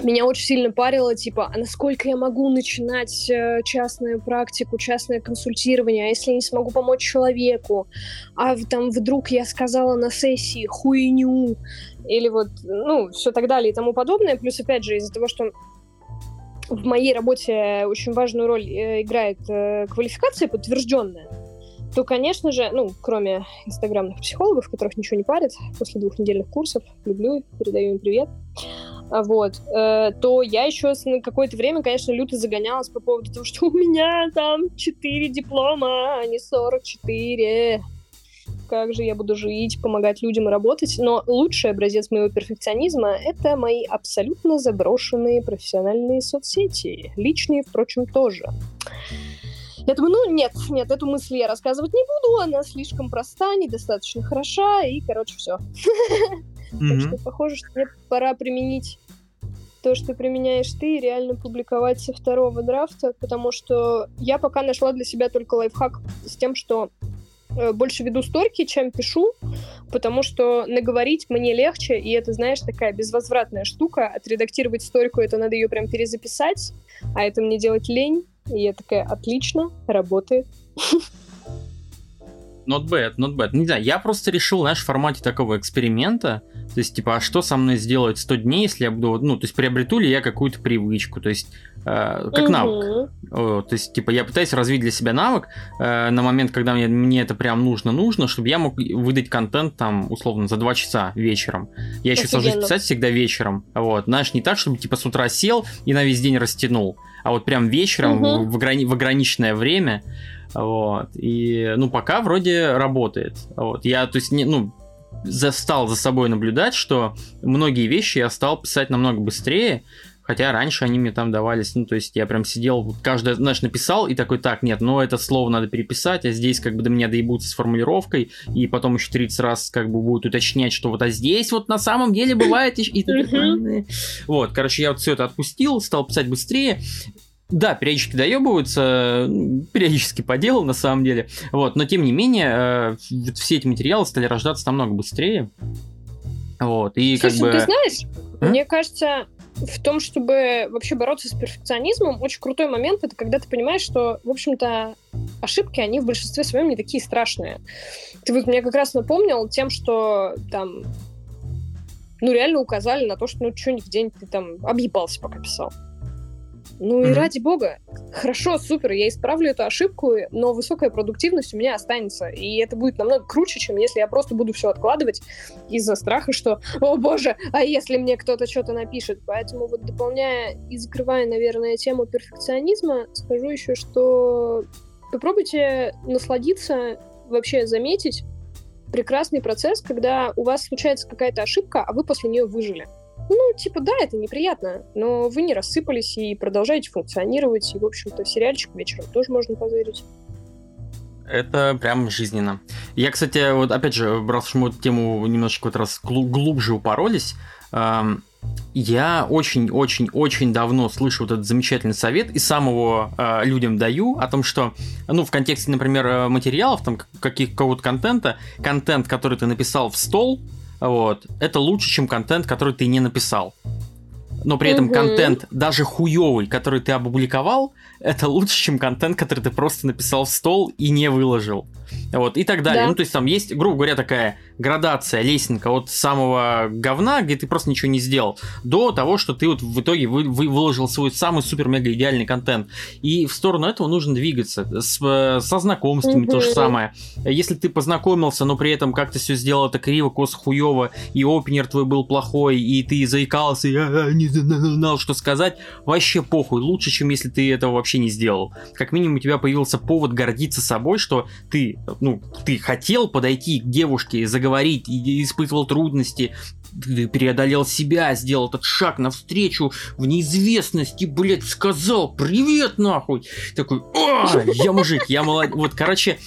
A: меня очень сильно парило, типа, а насколько я могу начинать э, частную практику, частное консультирование, а если я не смогу помочь человеку, а там вдруг я сказала на сессии хуйню, или вот, ну, все так далее и тому подобное. Плюс, опять же, из-за того, что в моей работе очень важную роль э, играет э, квалификация подтвержденная, то, конечно же, ну, кроме инстаграмных психологов, которых ничего не парит после двухнедельных курсов, люблю, передаю им привет, а вот, э, то я еще на какое-то время, конечно, люто загонялась по поводу того, что у меня там 4 диплома, а не 44 как же я буду жить, помогать людям и работать. Но лучший образец моего перфекционизма — это мои абсолютно заброшенные профессиональные соцсети. Личные, впрочем, тоже. Я думаю, ну нет, нет, эту мысль я рассказывать не буду, она слишком проста, недостаточно хороша, и, короче, все. Так что похоже, что мне пора применить то, что применяешь ты, реально публиковать со второго драфта, потому что я пока нашла для себя только лайфхак с тем, что больше веду сторки, чем пишу, потому что наговорить мне легче, и это, знаешь, такая безвозвратная штука. Отредактировать сторику, это надо ее прям перезаписать, а это мне делать лень. И я такая, отлично, работает.
B: Not bad, not bad. Не знаю, я просто решил, знаешь, в формате такого эксперимента, то есть, типа, а что со мной сделает 100 дней, если я буду, ну, то есть, приобрету ли я какую-то привычку, то есть, э, как угу. навык. То есть, типа, я пытаюсь развить для себя навык э, на момент, когда мне, мне это прям нужно-нужно, чтобы я мог выдать контент, там, условно, за 2 часа вечером. Я еще сажусь писать всегда вечером, вот, знаешь, не так, чтобы, типа, с утра сел и на весь день растянул, а вот прям вечером угу. в, в, ограни- в ограниченное время, вот. И, ну, пока вроде работает. Вот. Я, то есть, не, ну, стал за собой наблюдать, что многие вещи я стал писать намного быстрее, хотя раньше они мне там давались, ну, то есть я прям сидел, каждое, знаешь, написал и такой, так, нет, ну, это слово надо переписать, а здесь как бы до меня доебутся с формулировкой, и потом еще 30 раз как бы будут уточнять, что вот, а здесь вот на самом деле бывает, и, и вот, короче, я вот все это отпустил, стал писать быстрее, да, периодически доебываются, периодически по делу, на самом деле. Вот, но тем не менее, э, все эти материалы стали рождаться намного быстрее. Вот, и Слушай, как бы...
A: ты знаешь, а? мне кажется, в том, чтобы вообще бороться с перфекционизмом, очень крутой момент это когда ты понимаешь, что, в общем-то, ошибки, они в большинстве своем не такие страшные. Ты вот мне как раз напомнил тем, что там ну, реально указали на то, что, ну, что-нибудь в день ты там объебался, пока писал. Ну и mm-hmm. ради бога, хорошо, супер, я исправлю эту ошибку, но высокая продуктивность у меня останется. И это будет намного круче, чем если я просто буду все откладывать из-за страха, что, о боже, а если мне кто-то что-то напишет. Поэтому вот дополняя и закрывая, наверное, тему перфекционизма, скажу еще, что попробуйте насладиться, вообще заметить прекрасный процесс, когда у вас случается какая-то ошибка, а вы после нее выжили. Ну, типа, да, это неприятно, но вы не рассыпались и продолжаете функционировать, и, в общем-то, сериальчик вечером тоже можно позырить.
B: Это прям жизненно. Я, кстати, вот опять же, раз мы эту тему немножечко вот раз глубже упоролись, эм, я очень-очень-очень давно слышу вот этот замечательный совет и сам его э, людям даю о том, что, ну, в контексте, например, э, материалов, там, каких-то контента, контент, который ты написал в стол, вот, это лучше, чем контент, который ты не написал. Но при этом угу. контент, даже хуёвый, который ты опубликовал, это лучше, чем контент, который ты просто написал в стол и не выложил. Вот, и так далее. Да. Ну, то есть там есть, грубо говоря, такая градация, лесенка от самого говна, где ты просто ничего не сделал, до того, что ты вот в итоге вы, вы выложил свой самый супер-мега идеальный контент. И в сторону этого нужно двигаться. С, со знакомствами mm-hmm. то же самое. Если ты познакомился, но при этом как-то все сделал это криво, кос хуево, и опенер твой был плохой, и ты заикался, и а, не знал, что сказать, вообще похуй. Лучше, чем если ты этого вообще не сделал. Как минимум у тебя появился повод гордиться собой, что ты ну, ты хотел подойти к девушке, заговорить, испытывал трудности, ты преодолел себя, сделал этот шаг навстречу в неизвестность и, блядь, сказал «Привет, нахуй!» Такой «А, я мужик, я молодец!» Вот, короче,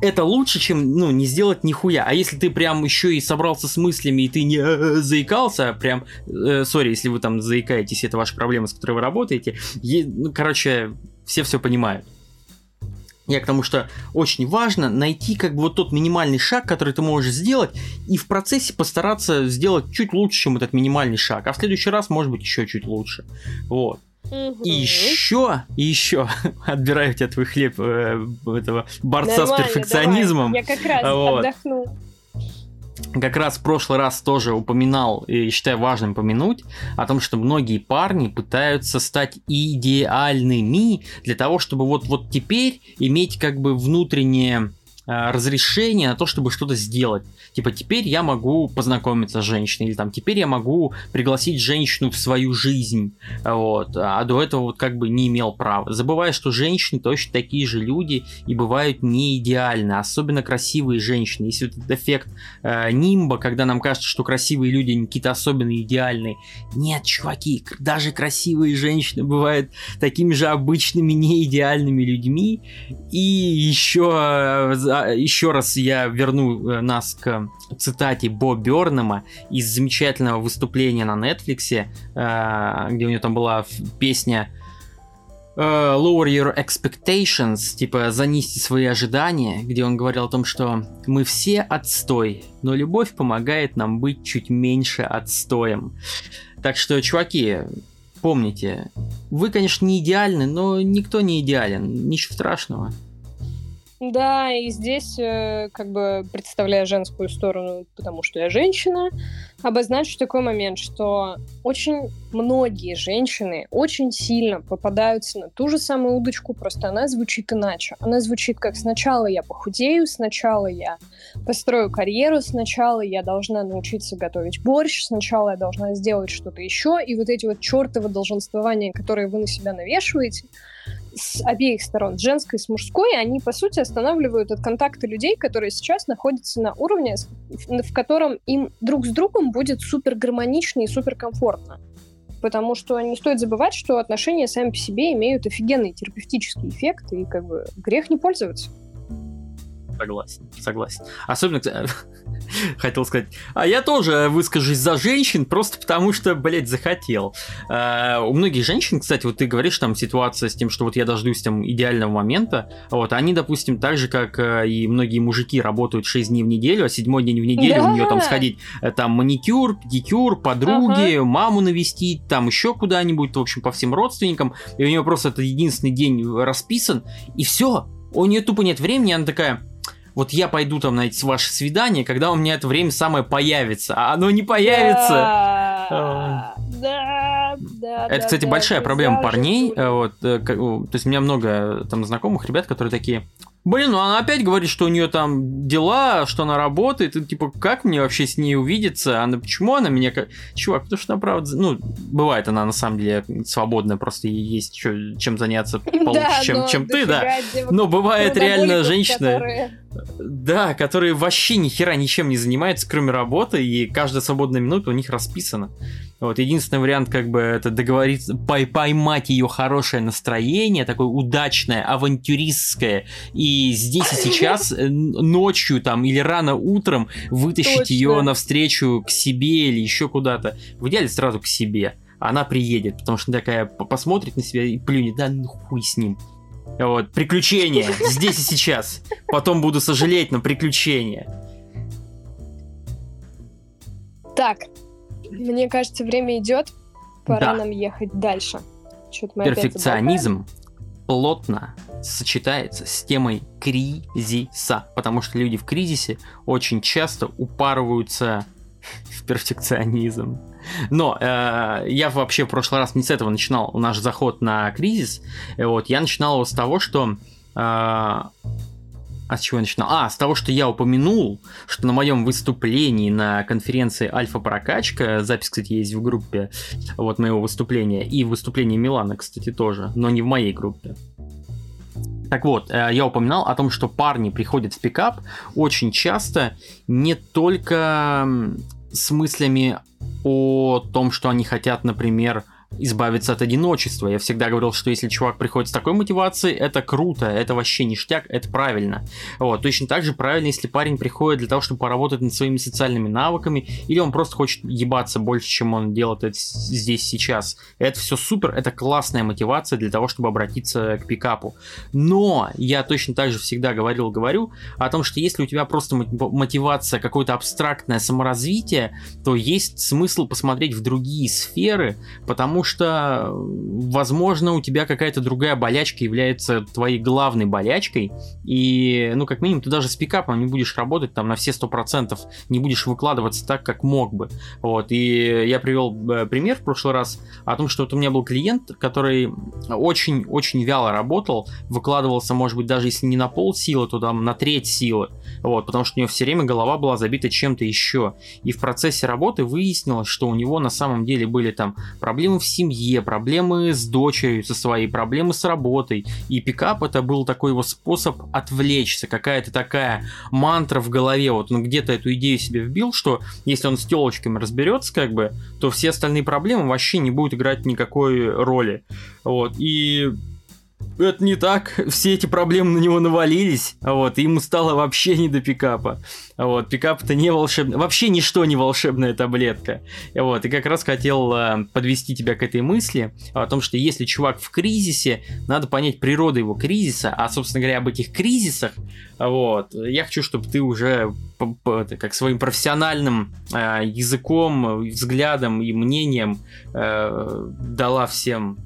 B: это лучше, чем, ну, не сделать нихуя. А если ты прям еще и собрался с мыслями, и ты не э, заикался, прям, сори, э, если вы там заикаетесь, это ваша проблема, с которой вы работаете, е, ну, короче, все все понимают. Я к тому, что очень важно найти как бы вот тот минимальный шаг, который ты можешь сделать, и в процессе постараться сделать чуть лучше, чем этот минимальный шаг. А в следующий раз, может быть, еще чуть лучше. Вот. Угу. И еще, и еще отбираю у тебя твой хлеб э, этого борца Нормально, с перфекционизмом.
A: Давай. Я как раз вот. отдохну
B: как раз в прошлый раз тоже упоминал, и считаю важным помянуть, о том, что многие парни пытаются стать идеальными для того, чтобы вот, вот теперь иметь как бы внутреннее разрешение на то, чтобы что-то сделать. Типа, теперь я могу познакомиться с женщиной, или там, теперь я могу пригласить женщину в свою жизнь, вот, а до этого вот как бы не имел права. Забывая, что женщины точно такие же люди и бывают не идеальны, особенно красивые женщины. Если этот эффект э, нимба, когда нам кажется, что красивые люди какие-то особенно идеальные. Нет, чуваки, даже красивые женщины бывают такими же обычными, не идеальными людьми. И еще, э, еще раз я верну э, нас к цитате Бо Бернема из замечательного выступления на Netflix, э, где у него там была песня э, Lower Your Expectations, типа занести свои ожидания, где он говорил о том, что мы все отстой, но любовь помогает нам быть чуть меньше отстоем. Так что, чуваки, помните, вы, конечно, не идеальны, но никто не идеален, ничего страшного.
A: Да, и здесь, э, как бы представляя женскую сторону, потому что я женщина, обозначу такой момент, что очень многие женщины очень сильно попадаются на ту же самую удочку, просто она звучит иначе. Она звучит как сначала я похудею, сначала я построю карьеру, сначала я должна научиться готовить борщ, сначала я должна сделать что-то еще, и вот эти вот чертовы долженствования, которые вы на себя навешиваете, с обеих сторон, с женской, с мужской, они, по сути, останавливают от контакта людей, которые сейчас находятся на уровне, в котором им друг с другом будет супер гармонично и супер комфортно. Потому что не стоит забывать, что отношения сами по себе имеют офигенный терапевтический эффект, и как бы грех не пользоваться.
B: Согласен, согласен. Особенно, хотел сказать, а я тоже выскажусь за женщин, просто потому что, блядь, захотел. Uh, у многих женщин, кстати, вот ты говоришь, там ситуация с тем, что вот я дождусь там идеального момента, вот, они, допустим, так же, как uh, и многие мужики работают 6 дней в неделю, а седьмой день в неделю да. у нее там сходить, э, там маникюр, педикюр, подруги, ага. маму навестить, там еще куда-нибудь, в общем, по всем родственникам, и у нее просто это единственный день расписан, и все, у нее тупо нет времени, она такая, вот я пойду там на эти ваши свидания, когда у меня это время самое появится, а оно не появится.
A: Да, да.
B: Это, кстати, большая проблема парней. Вот, э, то есть у меня много там знакомых ребят, которые такие, Блин, ну она опять говорит, что у нее там дела, что она работает. И типа, как мне вообще с ней увидеться? Она почему она меня как. Чувак, потому что она правда. Ну, бывает, она на самом деле свободная, просто ей есть чё, чем заняться получше, да, чем, чем ты, да. Но бывает реально женщина. Которые... Да, которые вообще ни хера ничем не занимаются, кроме работы, и каждая свободная минута у них расписана. Вот, единственный вариант, как бы, это договориться, пой поймать ее хорошее настроение, такое удачное, авантюристское, и здесь и сейчас, э, ночью там или рано утром вытащить Точно. ее навстречу к себе или еще куда-то. В идеале сразу к себе. Она приедет, потому что такая посмотрит на себя и плюнет, да ну хуй с ним. Вот, приключения, здесь и сейчас. Потом буду сожалеть, но приключения.
A: Так, мне кажется, время идет. Пора да. нам ехать дальше.
B: Перфекционизм плотно сочетается с темой кризиса, потому что люди в кризисе очень часто упарываются в перфекционизм. Но э, я вообще в прошлый раз не с этого начинал наш заход на кризис. Вот, я начинал его с того, что э, а с чего я начинал? А, с того, что я упомянул, что на моем выступлении на конференции Альфа Прокачка, запись, кстати, есть в группе вот моего выступления, и выступление Милана, кстати, тоже, но не в моей группе. Так вот, э, я упоминал о том, что парни приходят в пикап очень часто не только с мыслями о том, что они хотят, например, избавиться от одиночества. Я всегда говорил, что если чувак приходит с такой мотивацией, это круто, это вообще ништяк, это правильно. Вот. Точно так же правильно, если парень приходит для того, чтобы поработать над своими социальными навыками, или он просто хочет ебаться больше, чем он делает это здесь сейчас. Это все супер, это классная мотивация для того, чтобы обратиться к пикапу. Но я точно так же всегда говорил, говорю о том, что если у тебя просто мотивация какое-то абстрактное саморазвитие, то есть смысл посмотреть в другие сферы, потому что, возможно, у тебя какая-то другая болячка является твоей главной болячкой, и, ну, как минимум, ты даже с пикапом не будешь работать там на все сто процентов, не будешь выкладываться так, как мог бы. Вот, и я привел э, пример в прошлый раз о том, что вот у меня был клиент, который очень-очень вяло работал, выкладывался, может быть, даже если не на пол силы, то там на треть силы, вот, потому что у него все время голова была забита чем-то еще. И в процессе работы выяснилось, что у него на самом деле были там проблемы в семье, проблемы с дочерью со своей, проблемы с работой. И пикап это был такой его способ отвлечься, какая-то такая мантра в голове. Вот он где-то эту идею себе вбил, что если он с телочками разберется, как бы, то все остальные проблемы вообще не будут играть никакой роли. Вот. И это не так. Все эти проблемы на него навалились, вот, и ему стало вообще не до пикапа. Вот, пикап это не волшебный, вообще ничто не волшебная таблетка. Вот, и как раз хотел э, подвести тебя к этой мысли о том, что если чувак в кризисе, надо понять природу его кризиса, а, собственно говоря, об этих кризисах, вот, я хочу, чтобы ты уже как своим профессиональным э, языком, взглядом и мнением э, дала всем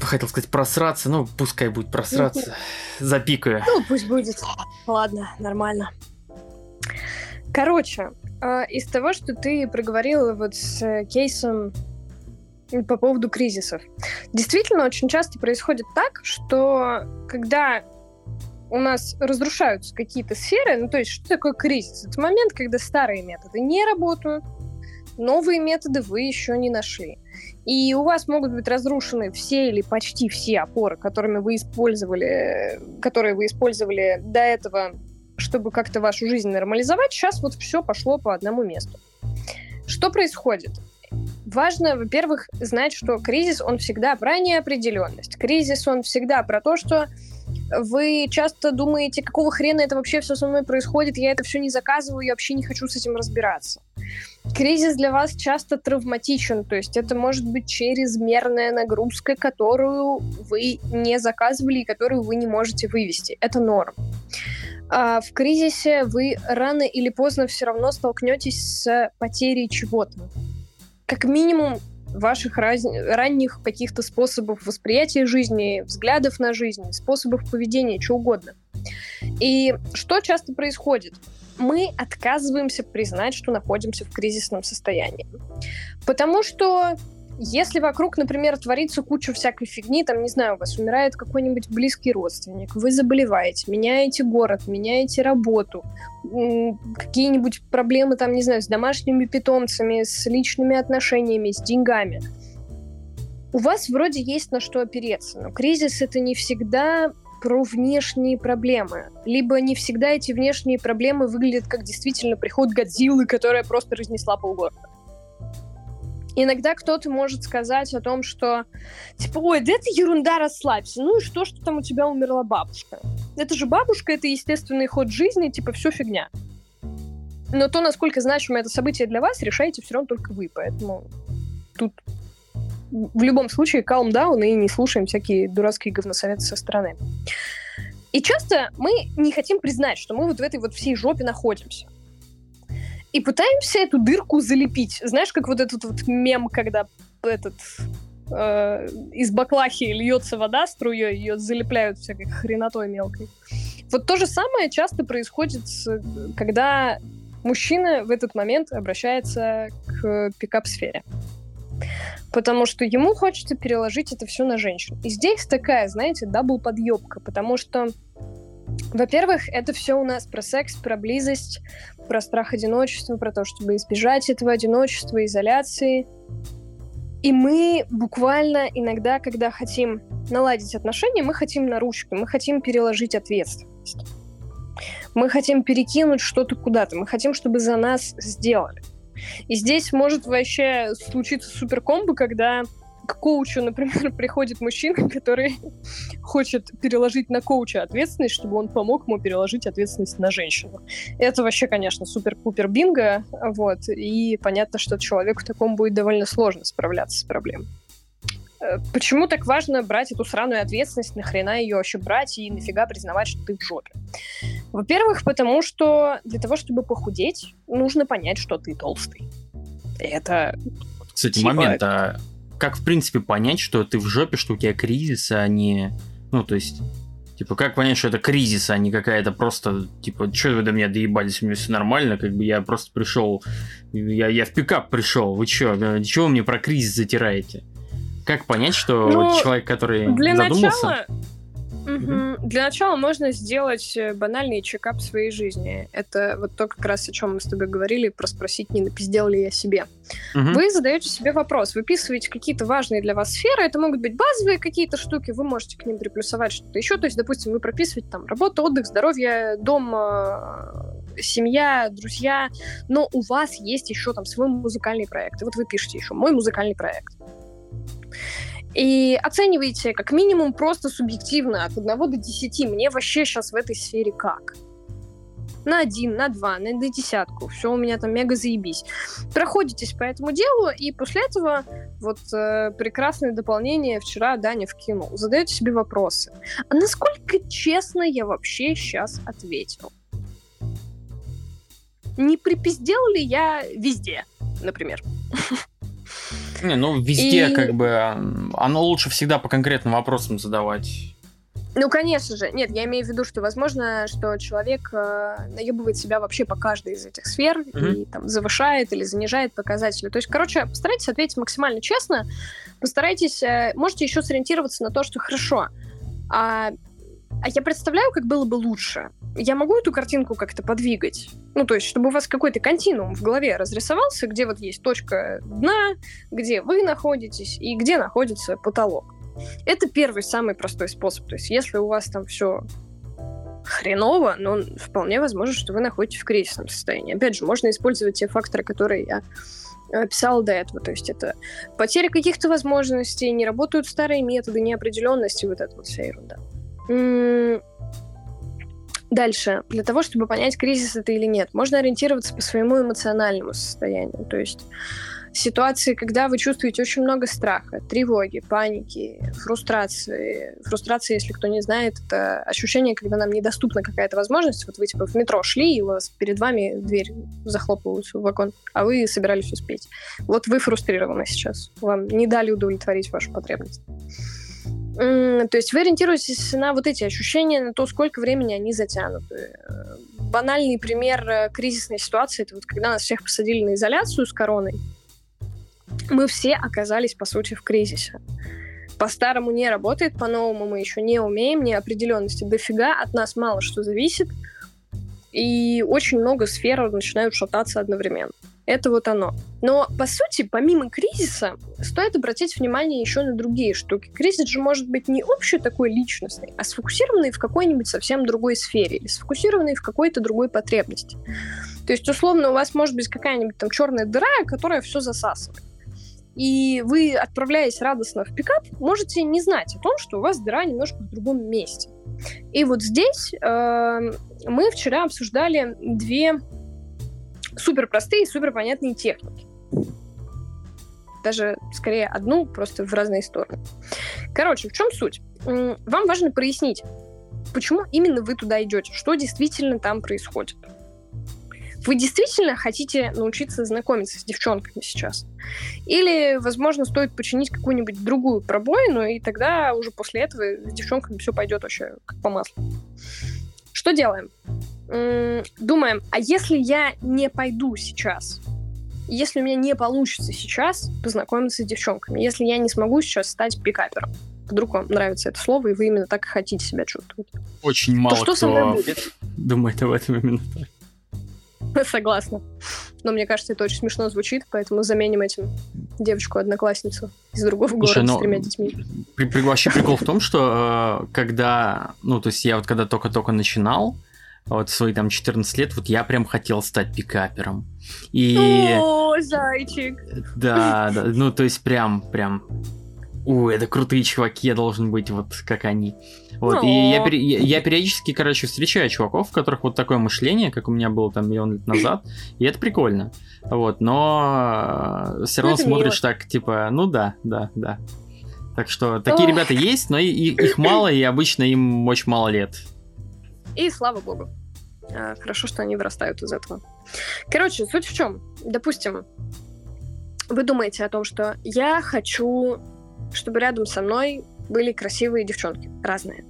B: хотел сказать просраться, ну пускай будет просраться, запикаю.
A: Ну пусть будет. Ладно, нормально. Короче, э, из того, что ты проговорила вот с э, кейсом по поводу кризисов. Действительно, очень часто происходит так, что когда у нас разрушаются какие-то сферы, ну то есть что такое кризис? Это момент, когда старые методы не работают, новые методы вы еще не нашли. И у вас могут быть разрушены все или почти все опоры, которыми вы использовали, которые вы использовали до этого, чтобы как-то вашу жизнь нормализовать. Сейчас вот все пошло по одному месту. Что происходит? Важно, во-первых, знать, что кризис, он всегда про неопределенность. Кризис, он всегда про то, что вы часто думаете, какого хрена это вообще все со мной происходит, я это все не заказываю, я вообще не хочу с этим разбираться. Кризис для вас часто травматичен, то есть это может быть чрезмерная нагрузка, которую вы не заказывали и которую вы не можете вывести. Это норм. А в кризисе вы рано или поздно все равно столкнетесь с потерей чего-то. Как минимум ваших раз... ранних каких-то способов восприятия жизни, взглядов на жизнь, способов поведения, что угодно. И что часто происходит? Мы отказываемся признать, что находимся в кризисном состоянии. Потому что если вокруг, например, творится куча всякой фигни, там, не знаю, у вас умирает какой-нибудь близкий родственник, вы заболеваете, меняете город, меняете работу, какие-нибудь проблемы, там, не знаю, с домашними питомцами, с личными отношениями, с деньгами. У вас вроде есть на что опереться, но кризис — это не всегда про внешние проблемы. Либо не всегда эти внешние проблемы выглядят как действительно приход Годзиллы, которая просто разнесла полгорода. Иногда кто-то может сказать о том, что типа, ой, да это ерунда, расслабься. Ну и что, что там у тебя умерла бабушка? Это же бабушка, это естественный ход жизни, типа, все фигня. Но то, насколько значимо это событие для вас, решаете все равно только вы. Поэтому тут в любом случае calm down и не слушаем всякие дурацкие говносоветы со стороны. И часто мы не хотим признать, что мы вот в этой вот всей жопе находимся и пытаемся эту дырку залепить. Знаешь, как вот этот вот мем, когда этот э, из баклахи льется вода струей, ее залепляют всякой хренотой мелкой. Вот то же самое часто происходит, когда мужчина в этот момент обращается к пикап-сфере. Потому что ему хочется переложить это все на женщин. И здесь такая, знаете, double подъебка, потому что во-первых, это все у нас про секс, про близость, про страх одиночества, про то, чтобы избежать этого одиночества, изоляции. И мы буквально иногда, когда хотим наладить отношения, мы хотим на ручку, мы хотим переложить ответственность. Мы хотим перекинуть что-то куда-то, мы хотим, чтобы за нас сделали. И здесь может вообще случиться суперкомбо, когда к коучу, например, приходит мужчина, который хочет переложить на коуча ответственность, чтобы он помог ему переложить ответственность на женщину. Это вообще, конечно, супер-пупер бинго, вот, и понятно, что человеку такому будет довольно сложно справляться с проблемой. Э, почему так важно брать эту сраную ответственность, нахрена ее вообще брать и нафига признавать, что ты в жопе? Во-первых, потому что для того, чтобы похудеть, нужно понять, что ты толстый. Это...
B: Кстати, типа... момент, а как, в принципе, понять, что ты в жопе, что у тебя кризис, а не... Ну, то есть, типа, как понять, что это кризис, а не какая-то просто, типа, что вы до меня доебались, у меня все нормально, как бы я просто пришел, я, я в пикап пришел, вы что, чего вы мне про кризис затираете? Как понять, что ну, человек, который
A: для
B: задумался...
A: Начала Угу. Для начала можно сделать э, банальный чекап своей жизни. Это вот то, как раз о чем мы с тобой говорили, про спросить, не напиздел ли я себе. Угу. Вы задаете себе вопрос, выписываете какие-то важные для вас сферы, это могут быть базовые какие-то штуки, вы можете к ним приплюсовать что-то еще. То есть, допустим, вы прописываете там работа, отдых, здоровье, дом, э, семья, друзья, но у вас есть еще там свой музыкальный проект. И вот вы пишете еще «мой музыкальный проект». И оцениваете как минимум просто субъективно от 1 до 10. Мне вообще сейчас в этой сфере как? на один, на два, на, на десятку. Все у меня там мега заебись. Проходитесь по этому делу, и после этого вот э, прекрасное дополнение вчера Даня вкинул. Задаете себе вопросы. А насколько честно я вообще сейчас ответил? Не припиздел ли я везде, например?
B: Не, ну везде и... как бы оно лучше всегда по конкретным вопросам задавать.
A: Ну, конечно же. Нет, я имею в виду, что возможно, что человек э, наебывает себя вообще по каждой из этих сфер mm-hmm. и там завышает или занижает показатели. То есть, короче, постарайтесь ответить максимально честно. Постарайтесь, э, можете еще сориентироваться на то, что хорошо. А а я представляю, как было бы лучше. Я могу эту картинку как-то подвигать? Ну, то есть, чтобы у вас какой-то континуум в голове разрисовался, где вот есть точка дна, где вы находитесь и где находится потолок. Это первый самый простой способ. То есть, если у вас там все хреново, но вполне возможно, что вы находитесь в кризисном состоянии. Опять же, можно использовать те факторы, которые я описала до этого. То есть это потеря каких-то возможностей, не работают старые методы, неопределенности, вот эта вот вся ерунда. Дальше, для того, чтобы понять, кризис это или нет, можно ориентироваться по своему эмоциональному состоянию. То есть ситуации, когда вы чувствуете очень много страха, тревоги, паники, фрустрации. Фрустрация, если кто не знает, это ощущение, когда нам недоступна какая-то возможность. Вот вы типа в метро шли, и у вас перед вами дверь захлопывается в вагон, а вы собирались успеть. Вот вы фрустрированы сейчас. Вам не дали удовлетворить вашу потребность. То есть вы ориентируетесь на вот эти ощущения, на то, сколько времени они затянуты. Банальный пример э, кризисной ситуации, это вот когда нас всех посадили на изоляцию с короной, мы все оказались, по сути, в кризисе. По-старому не работает, по-новому мы еще не умеем, неопределенности дофига, от нас мало что зависит, и очень много сфер начинают шататься одновременно. Это вот оно. Но, по сути, помимо кризиса, стоит обратить внимание еще на другие штуки. Кризис же может быть не общий такой личностный, а сфокусированный в какой-нибудь совсем другой сфере или сфокусированный в какой-то другой потребности. То есть, условно, у вас может быть какая-нибудь там черная дыра, которая все засасывает. И вы, отправляясь радостно в пикап, можете не знать о том, что у вас дыра немножко в другом месте. И вот здесь э, мы вчера обсуждали две супер простые, супер понятные техники. Даже скорее одну, просто в разные стороны. Короче, в чем суть? Вам важно прояснить, почему именно вы туда идете, что действительно там происходит. Вы действительно хотите научиться знакомиться с девчонками сейчас? Или, возможно, стоит починить какую-нибудь другую пробоину, и тогда уже после этого с девчонками все пойдет вообще как по маслу. Что делаем? Думаем, а если я не пойду сейчас, если у меня не получится сейчас познакомиться с девчонками, если я не смогу сейчас стать пикапером, вдруг вам нравится это слово, и вы именно так хотите себя чувствовать.
B: Очень мало то что кто со мной будет? думает об этом именно так.
A: Согласна. Но мне кажется, это очень смешно звучит, поэтому заменим этим девочку-одноклассницу из другого Слушай, города с тремя детьми.
B: При, при, вообще прикол в том, что э, когда, ну, то есть я вот когда только-только начинал, вот свои там 14 лет, вот я прям хотел стать пикапером.
A: И... О, зайчик!
B: Да, да, ну то есть прям, прям, у, это крутые чуваки, я должен быть вот как они. Вот, и я, я, я периодически, короче, встречаю чуваков, у которых вот такое мышление, как у меня было там миллион лет назад, и это прикольно. Вот, но все равно ну, смотришь мило. так, типа, ну да, да, да. Так что такие Ох. ребята есть, но и, и, их мало, и обычно им очень мало лет.
A: И слава богу. А, хорошо, что они вырастают из этого. Короче, суть в чем? Допустим, вы думаете о том, что я хочу, чтобы рядом со мной были красивые девчонки, разные.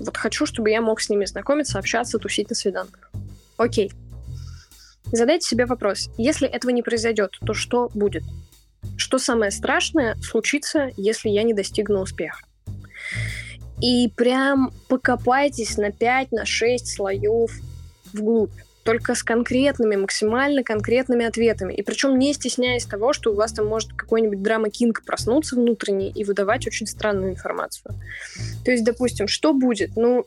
A: Вот хочу, чтобы я мог с ними знакомиться, общаться, тусить на свиданках. Окей. Задайте себе вопрос. Если этого не произойдет, то что будет? Что самое страшное случится, если я не достигну успеха? И прям покопайтесь на 5, на 6 слоев вглубь только с конкретными, максимально конкретными ответами. И причем не стесняясь того, что у вас там может какой-нибудь драма-кинг проснуться внутренний и выдавать очень странную информацию. То есть, допустим, что будет? Ну,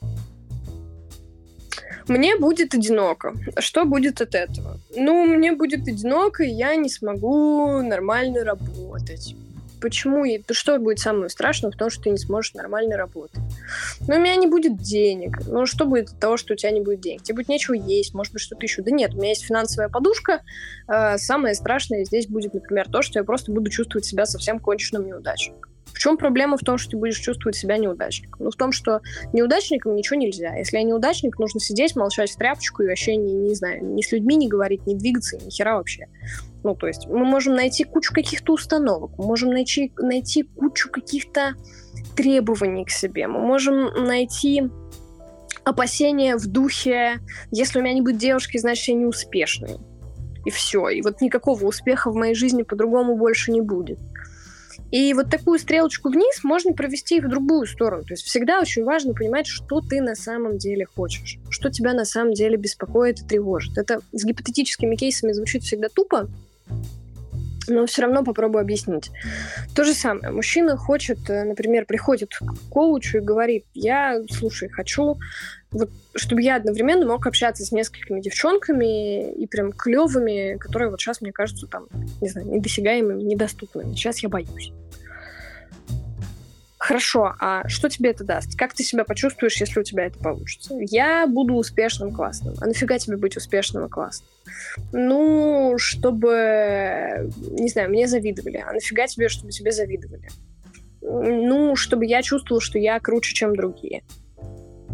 A: мне будет одиноко. Что будет от этого? Ну, мне будет одиноко, и я не смогу нормально работать. Почему? И что будет самое страшное в том, что ты не сможешь нормально работать? Ну, у меня не будет денег. Ну, что будет от того, что у тебя не будет денег? Тебе будет нечего есть, может быть, что-то еще. Да нет, у меня есть финансовая подушка. Э, самое страшное здесь будет, например, то, что я просто буду чувствовать себя совсем конченным неудачником. В чем проблема в том, что ты будешь чувствовать себя неудачником? Ну, в том, что неудачникам ничего нельзя. Если я неудачник, нужно сидеть, молчать в тряпочку и вообще, не, не знаю, ни с людьми не говорить, не двигаться, ни хера вообще. Ну, то есть мы можем найти кучу каких-то установок, мы можем найти, найти кучу каких-то требований к себе, мы можем найти опасения в духе, если у меня не будет девушки, значит, я неуспешный. И все. И вот никакого успеха в моей жизни по-другому больше не будет. И вот такую стрелочку вниз можно провести и в другую сторону. То есть всегда очень важно понимать, что ты на самом деле хочешь, что тебя на самом деле беспокоит и тревожит. Это с гипотетическими кейсами звучит всегда тупо, но все равно попробую объяснить. То же самое. Мужчина хочет, э, например, приходит к коучу и говорит, я, слушай, хочу, вот, чтобы я одновременно мог общаться с несколькими девчонками и прям клевыми, которые вот сейчас мне кажутся там, не знаю, недосягаемыми, недоступными. Сейчас я боюсь. Хорошо, а что тебе это даст? Как ты себя почувствуешь, если у тебя это получится? Я буду успешным, классным. А нафига тебе быть успешным и классным? Ну, чтобы, не знаю, мне завидовали. А нафига тебе, чтобы тебе завидовали? Ну, чтобы я чувствовала, что я круче, чем другие.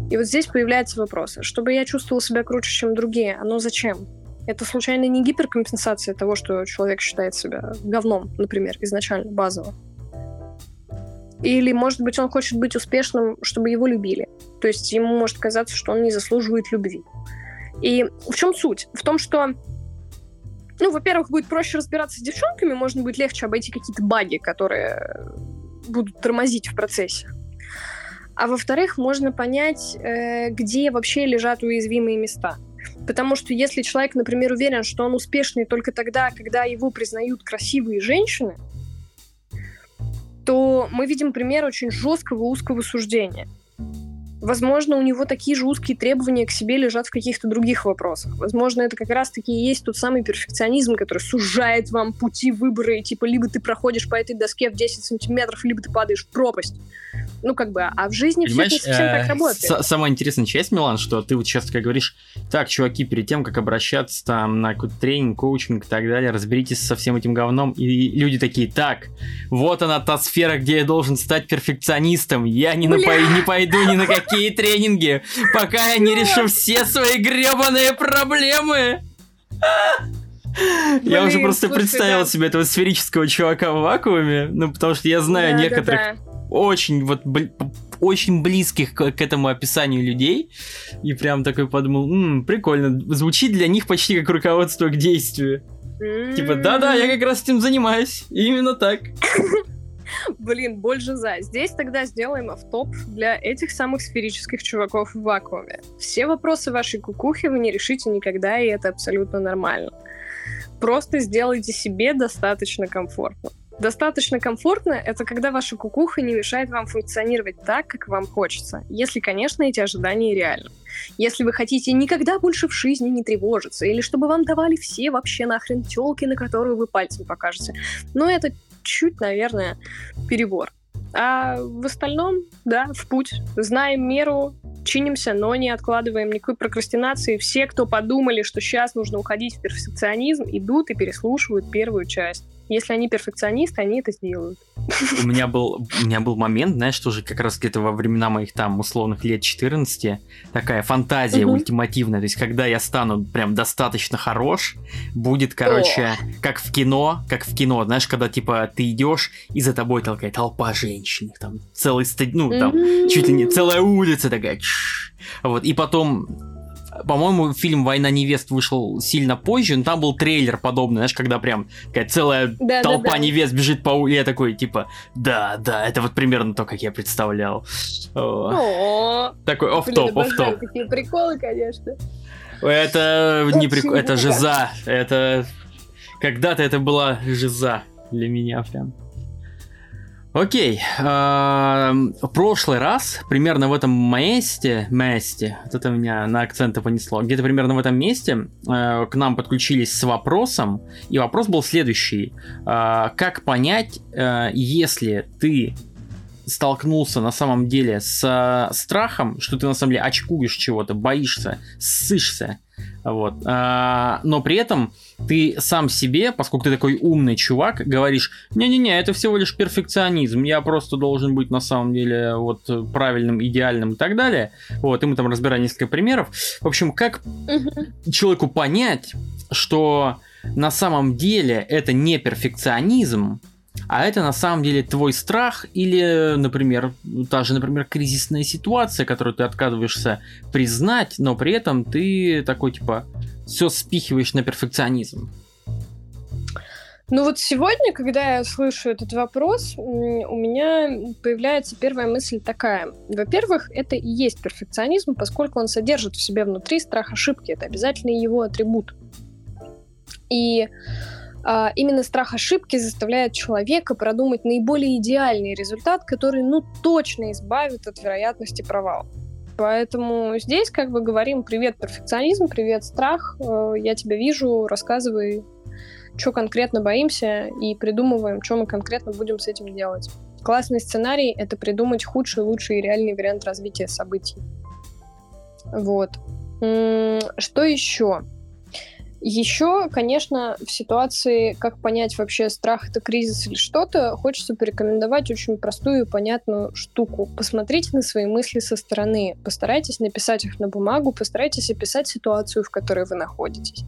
A: И вот здесь появляется вопрос. Чтобы я чувствовала себя круче, чем другие, оно зачем? Это случайно не гиперкомпенсация того, что человек считает себя говном, например, изначально, базово? Или, может быть, он хочет быть успешным, чтобы его любили. То есть ему может казаться, что он не заслуживает любви. И в чем суть? В том, что ну, во-первых, будет проще разбираться с девчонками, можно будет легче обойти какие-то баги, которые будут тормозить в процессе. А во-вторых, можно понять, э, где вообще лежат уязвимые места. Потому что если человек, например, уверен, что он успешный только тогда, когда его признают красивые женщины, то мы видим пример очень жесткого узкого суждения. Возможно, у него такие же узкие требования к себе лежат в каких-то других вопросах. Возможно, это как раз-таки и есть тот самый перфекционизм, который сужает вам пути выбора, и типа либо ты проходишь по этой доске в 10 сантиметров, либо ты падаешь в пропасть. Ну, как бы, а в жизни все не совсем так э, работает.
B: Самая интересная часть, Милан, что ты вот сейчас такая говоришь, так, чуваки, перед тем, как обращаться там на какой-то тренинг, коучинг и так далее, разберитесь со всем этим говном, и люди такие, так, вот она та сфера, где я должен стать перфекционистом, я не, напо... не пойду ни на какие такие тренинги, пока я не решу все свои гребаные проблемы. я уже просто слушай, представил да. себе этого сферического чувака в вакууме, ну, потому что я знаю да, некоторых да, да. очень вот очень близких к, к этому описанию людей, и прям такой подумал, м-м, прикольно, звучит для них почти как руководство к действию. Типа, да-да, я как раз этим занимаюсь, именно так.
A: Блин, больше за. Здесь тогда сделаем автоп для этих самых сферических чуваков в вакууме. Все вопросы вашей кукухи вы не решите никогда, и это абсолютно нормально. Просто сделайте себе достаточно комфортно. Достаточно комфортно — это когда ваша кукуха не мешает вам функционировать так, как вам хочется. Если, конечно, эти ожидания реальны. Если вы хотите никогда больше в жизни не тревожиться, или чтобы вам давали все вообще нахрен телки, на которую вы пальцем покажете. Но это чуть, наверное, перебор. А в остальном, да, в путь. Знаем меру, чинимся, но не откладываем никакой прокрастинации. Все, кто подумали, что сейчас нужно уходить в перфекционизм, идут и переслушивают первую часть. Если они перфекционисты, они это сделают.
B: У меня был, у меня был момент, знаешь, тоже как раз где-то во времена моих там условных лет 14, такая фантазия угу. ультимативная. То есть, когда я стану прям достаточно хорош, будет, короче, О. как в кино, как в кино, знаешь, когда типа ты идешь, и за тобой толкает толпа женщин, там целый ну, там, чуть ли не целая улица такая. Вот, и потом по-моему, фильм «Война невест» вышел сильно позже, но там был трейлер подобный, знаешь, когда прям такая целая да, толпа да, да. невест бежит по улице, я такой, типа, да, да, это вот примерно то, как я представлял. Такой оф-топ, оф-топ.
A: Такие приколы, конечно.
B: Это не прикол, это жиза, это... Когда-то это была жиза для меня прям. Окей, э, прошлый раз, примерно в этом месте, месте, вот это меня на акценты понесло, где-то примерно в этом месте э, к нам подключились с вопросом, и вопрос был следующий. Э, как понять, э, если ты столкнулся на самом деле с страхом, что ты на самом деле очкуешь чего-то, боишься, ссышься, вот. А, но при этом ты сам себе, поскольку ты такой умный чувак, говоришь, не-не-не, это всего лишь перфекционизм, я просто должен быть на самом деле вот правильным, идеальным и так далее. Вот, и мы там разбираем несколько примеров. В общем, как человеку понять, что на самом деле это не перфекционизм, а это на самом деле твой страх или, например, та же, например, кризисная ситуация, которую ты отказываешься признать, но при этом ты такой, типа, все спихиваешь на перфекционизм.
A: Ну вот сегодня, когда я слышу этот вопрос, у меня появляется первая мысль такая. Во-первых, это и есть перфекционизм, поскольку он содержит в себе внутри страх ошибки. Это обязательно его атрибут. И именно страх ошибки заставляет человека продумать наиболее идеальный результат, который, ну, точно избавит от вероятности провала. Поэтому здесь как бы говорим привет перфекционизм, привет страх, э, я тебя вижу, рассказывай, что конкретно боимся и придумываем, что мы конкретно будем с этим делать. Классный сценарий — это придумать худший, лучший и реальный вариант развития событий. Вот. Что еще? Еще, конечно, в ситуации, как понять вообще, страх это кризис или что-то, хочется порекомендовать очень простую и понятную штуку. Посмотрите на свои мысли со стороны, постарайтесь написать их на бумагу, постарайтесь описать ситуацию, в которой вы находитесь.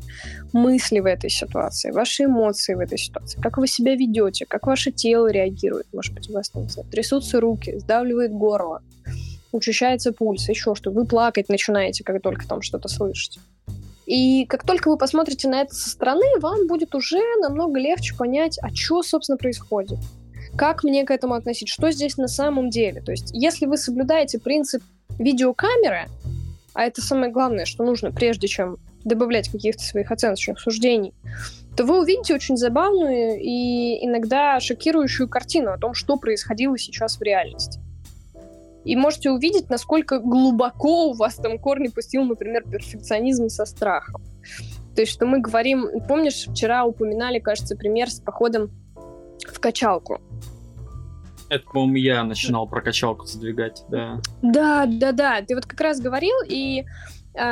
A: Мысли в этой ситуации, ваши эмоции в этой ситуации, как вы себя ведете, как ваше тело реагирует. Может быть, у вас там трясутся руки, сдавливает горло, учащается пульс, еще что. Вы плакать начинаете, как только там что-то слышите. И как только вы посмотрите на это со стороны, вам будет уже намного легче понять, а что, собственно, происходит. Как мне к этому относить? Что здесь на самом деле? То есть, если вы соблюдаете принцип видеокамеры, а это самое главное, что нужно, прежде чем добавлять каких-то своих оценочных суждений, то вы увидите очень забавную и иногда шокирующую картину о том, что происходило сейчас в реальности и можете увидеть, насколько глубоко у вас там корни пустил, например, перфекционизм со страхом. То есть, что мы говорим... Помнишь, вчера упоминали, кажется, пример с походом в качалку.
B: Это, по-моему, я начинал про качалку задвигать, да.
A: Да, да, да. Ты вот как раз говорил, и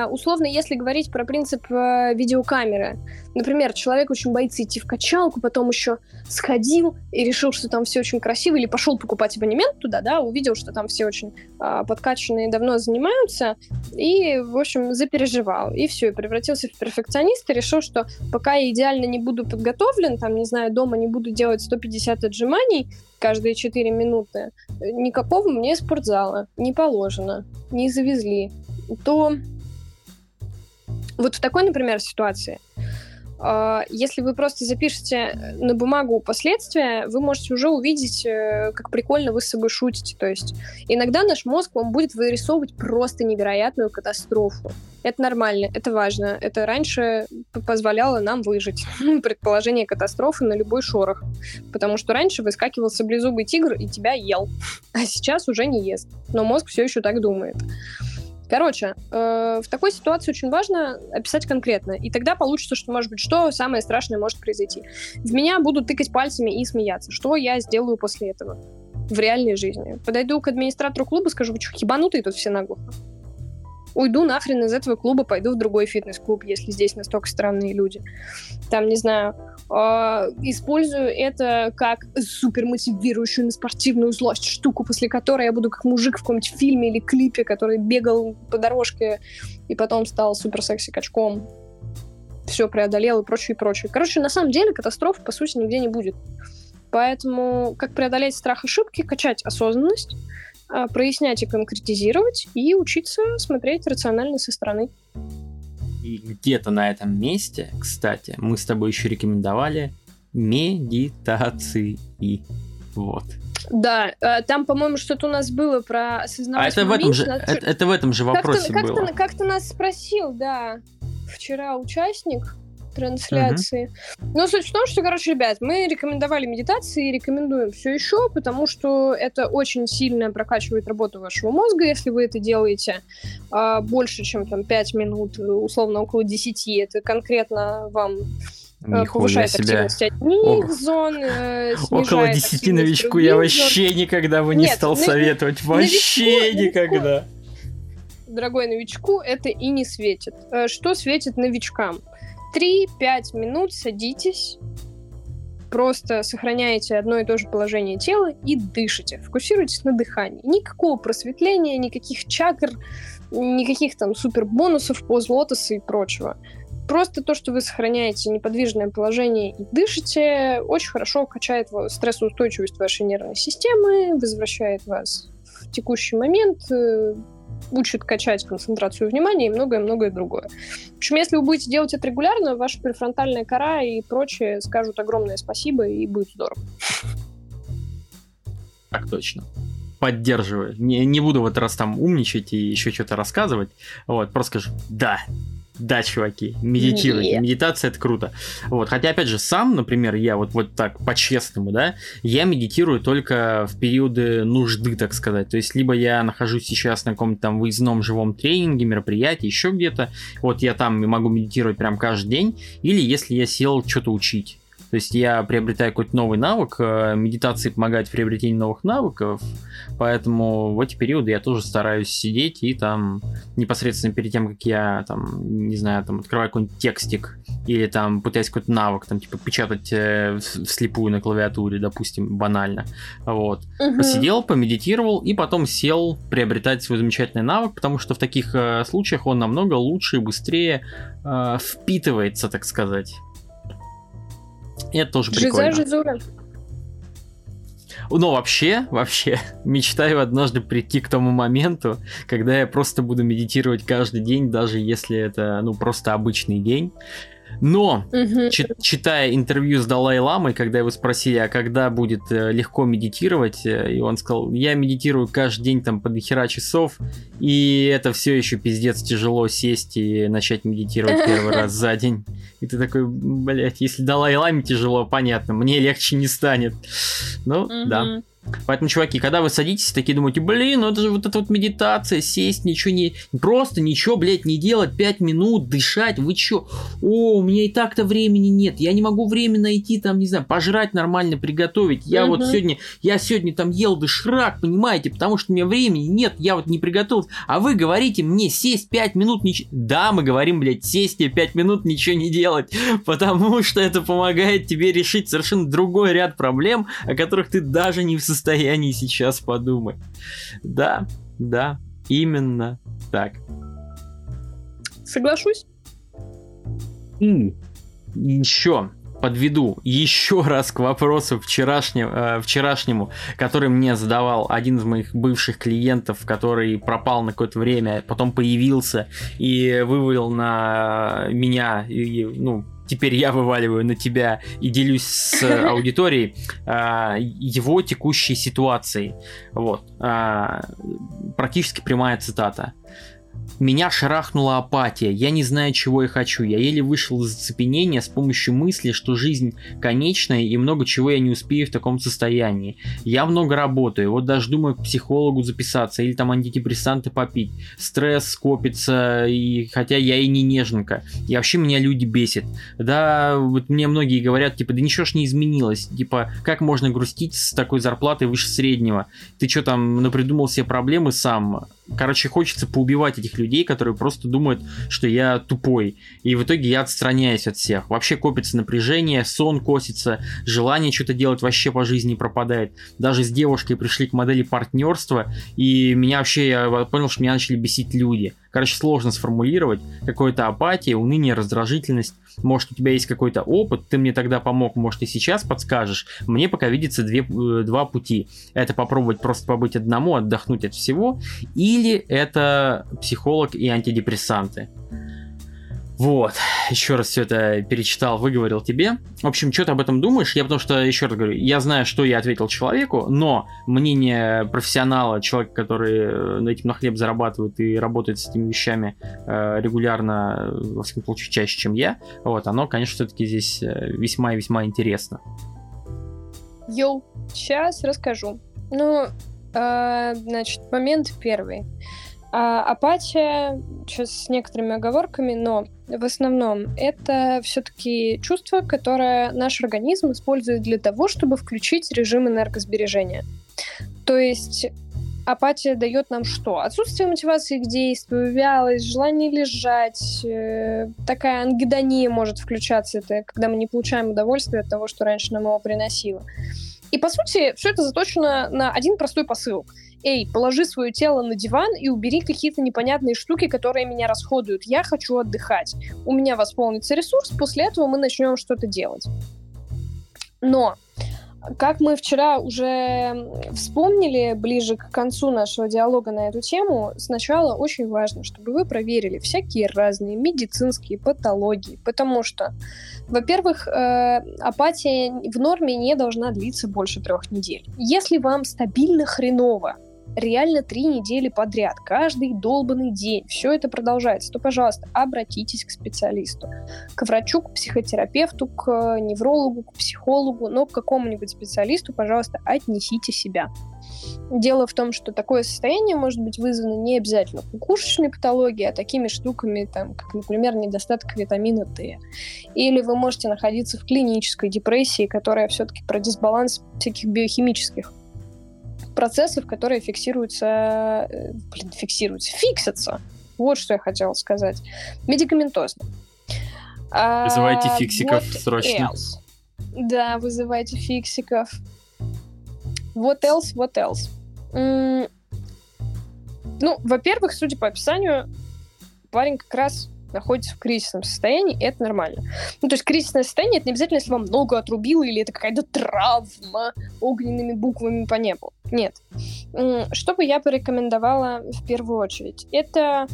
A: условно, если говорить про принцип э, видеокамеры, например, человек очень боится идти в качалку, потом еще сходил и решил, что там все очень красиво, или пошел покупать абонемент туда, да, увидел, что там все очень э, подкачанные давно занимаются, и, в общем, запереживал. И все, и превратился в перфекциониста, решил, что пока я идеально не буду подготовлен, там, не знаю, дома не буду делать 150 отжиманий каждые 4 минуты, никакого мне спортзала не положено, не завезли, то вот в такой, например, ситуации, а, если вы просто запишете на бумагу последствия, вы можете уже увидеть, э, как прикольно вы с собой шутите. То есть иногда наш мозг вам будет вырисовывать просто невероятную катастрофу. Это нормально, это важно. Это раньше позволяло нам выжить. Предположение катастрофы на любой шорох. Потому что раньше выскакивал саблезубый тигр и тебя ел. А сейчас уже не ест. Но мозг все еще так думает. Короче, э, в такой ситуации очень важно описать конкретно. И тогда получится, что, может быть, что самое страшное может произойти. В меня будут тыкать пальцами и смеяться. Что я сделаю после этого? В реальной жизни. Подойду к администратору клуба, скажу, вы что, ебанутые тут все наглухо? Уйду нахрен из этого клуба, пойду в другой фитнес-клуб, если здесь настолько странные люди. Там, не знаю, э, использую это как супер мотивирующую на спортивную злость штуку, после которой я буду как мужик в каком-нибудь фильме или клипе, который бегал по дорожке и потом стал супер секси-качком, все преодолел и прочее, и прочее. Короче, на самом деле катастрофы, по сути, нигде не будет. Поэтому как преодолеть страх ошибки, качать осознанность, прояснять и конкретизировать, и учиться смотреть рационально со стороны.
B: И где-то на этом месте, кстати, мы с тобой еще рекомендовали медитации. Вот.
A: Да, э, там, по-моему, что-то у нас было про осознавать
B: А это в этом же, это, это в этом же вопросе
A: как
B: было.
A: Как-то, как-то нас спросил, да, вчера участник, трансляции. Угу. Но суть в том, что, короче, ребят, мы рекомендовали медитации и рекомендуем все еще, потому что это очень сильно прокачивает работу вашего мозга, если вы это делаете а, больше, чем там 5 минут, условно около 10. Это конкретно вам э, Нихуя повышает себя. активность одних зон, э,
B: Около 10 новичку я вообще никогда бы не Нет, стал на... советовать. Вообще новичку, никогда. Новичку,
A: дорогой новичку, это и не светит. Э, что светит новичкам? 3-5 минут садитесь, просто сохраняете одно и то же положение тела и дышите. Фокусируйтесь на дыхании. Никакого просветления, никаких чакр, никаких там супер бонусов, поз лотоса и прочего. Просто то, что вы сохраняете неподвижное положение и дышите, очень хорошо качает стрессоустойчивость вашей нервной системы, возвращает вас в текущий момент, э, учит качать концентрацию внимания и многое-многое другое. В общем, если вы будете делать это регулярно, ваша префронтальная кора и прочее скажут огромное спасибо, и будет здорово.
B: Так точно поддерживаю. Не, не буду в этот раз там умничать и еще что-то рассказывать. Вот, просто скажу, да, да, чуваки, медитируйте. Нет. Медитация это круто. Вот. Хотя, опять же, сам, например, я вот, вот так по-честному, да, я медитирую только в периоды нужды, так сказать. То есть, либо я нахожусь сейчас на каком-то там выездном живом тренинге, мероприятии, еще где-то. Вот я там могу медитировать прям каждый день. Или если я сел что-то учить. То есть я приобретаю какой-то новый навык, э, медитации помогает в приобретении новых навыков, поэтому в эти периоды я тоже стараюсь сидеть и там непосредственно перед тем, как я там, не знаю, там открываю какой-нибудь текстик или там пытаюсь какой-то навык, там типа печатать э, вслепую на клавиатуре, допустим, банально, вот, угу. посидел, помедитировал и потом сел приобретать свой замечательный навык, потому что в таких э, случаях он намного лучше и быстрее э, впитывается, так сказать. Это тоже прикольно. Жиза, Но вообще, вообще, мечтаю однажды прийти к тому моменту, когда я просто буду медитировать каждый день, даже если это, ну, просто обычный день. Но, угу. читая интервью с Далай-Ламой, когда его спросили, а когда будет э, легко медитировать, э, и он сказал, я медитирую каждый день там по дохера часов, и это все еще пиздец тяжело сесть и начать медитировать первый раз за день. И ты такой, блять, если Далай-Ламе тяжело, понятно, мне легче не станет. Ну, да. Поэтому, чуваки, когда вы садитесь, такие думаете, блин, ну это же вот эта вот медитация, сесть, ничего не... Просто ничего, блядь, не делать, 5 минут, дышать, вы чё? О, у меня и так-то времени нет, я не могу время найти, там, не знаю, пожрать нормально, приготовить. Я угу. вот сегодня, я сегодня там ел доширак, понимаете, потому что у меня времени нет, я вот не приготовил. А вы говорите мне сесть 5 минут, ничего... Да, мы говорим, блядь, сесть и 5 минут ничего не делать, потому что это помогает тебе решить совершенно другой ряд проблем, о которых ты даже не в состоянии сейчас подумать. Да, да, именно так.
A: Соглашусь.
B: И еще подведу еще раз к вопросу вчерашнему, э, вчерашнему, который мне задавал один из моих бывших клиентов, который пропал на какое-то время, потом появился и вывалил на меня, и, ну, теперь я вываливаю на тебя и делюсь с аудиторией а, его текущей ситуацией. Вот. А, практически прямая цитата. Меня шарахнула апатия, я не знаю, чего я хочу. Я еле вышел из зацепенения с помощью мысли, что жизнь конечная и много чего я не успею в таком состоянии. Я много работаю, вот даже думаю к психологу записаться или там антидепрессанты попить. Стресс скопится, и хотя я и не неженка. И вообще меня люди бесит. Да, вот мне многие говорят, типа, да ничего ж не изменилось. Типа, как можно грустить с такой зарплатой выше среднего? Ты что там, напридумал себе проблемы сам? Короче, хочется поубивать этих людей, которые просто думают, что я тупой. И в итоге я отстраняюсь от всех. Вообще копится напряжение, сон косится, желание что-то делать вообще по жизни пропадает. Даже с девушкой пришли к модели партнерства, и меня вообще, я понял, что меня начали бесить люди. Короче, сложно сформулировать. Какая-то апатия, уныние, раздражительность. Может, у тебя есть какой-то опыт, ты мне тогда помог, может, и сейчас подскажешь. Мне пока видится две, э, два пути. Это попробовать просто побыть одному, отдохнуть от всего, или это психолог и антидепрессанты. Вот, еще раз все это перечитал, выговорил тебе. В общем, что ты об этом думаешь? Я потому что, еще раз говорю, я знаю, что я ответил человеку, но мнение профессионала, человека, который на этим на хлеб зарабатывает и работает с этими вещами э, регулярно, во всяком случае, чаще, чем я, вот, оно, конечно, все-таки здесь э, весьма и весьма интересно.
A: Йоу, сейчас расскажу. Ну, э, значит, момент первый. А, апатия, сейчас с некоторыми оговорками, но в основном это все-таки чувство, которое наш организм использует для того, чтобы включить режим энергосбережения. То есть апатия дает нам что? Отсутствие мотивации к действию, вялость, желание лежать, э, такая ангидония может включаться, это когда мы не получаем удовольствие от того, что раньше нам его приносило. И, по сути, все это заточено на один простой посыл — эй, положи свое тело на диван и убери какие-то непонятные штуки, которые меня расходуют. Я хочу отдыхать. У меня восполнится ресурс, после этого мы начнем что-то делать. Но как мы вчера уже вспомнили ближе к концу нашего диалога на эту тему, сначала очень важно, чтобы вы проверили всякие разные медицинские патологии, потому что, во-первых, э, апатия в норме не должна длиться больше трех недель. Если вам стабильно хреново, реально три недели подряд, каждый долбанный день, все это продолжается, то, пожалуйста, обратитесь к специалисту, к врачу, к психотерапевту, к неврологу, к психологу, но к какому-нибудь специалисту, пожалуйста, отнесите себя. Дело в том, что такое состояние может быть вызвано не обязательно кукушечной патологией, а такими штуками, там, как, например, недостаток витамина D. Или вы можете находиться в клинической депрессии, которая все-таки про дисбаланс всяких биохимических процессов, которые фиксируются, э, блин, фиксируются, фиксятся. Вот что я хотела сказать. Медикаментозно.
B: Вызывайте а, фиксиков вот срочно.
A: Else. Да, вызывайте фиксиков. Вот else, вот else. Mm. Ну, во-первых, судя по описанию, парень как раз находится в кризисном состоянии, это нормально. Ну, то есть кризисное состояние, это не обязательно, если вам много отрубило, или это какая-то травма огненными буквами по небу. Нет. Что бы я порекомендовала в первую очередь? Это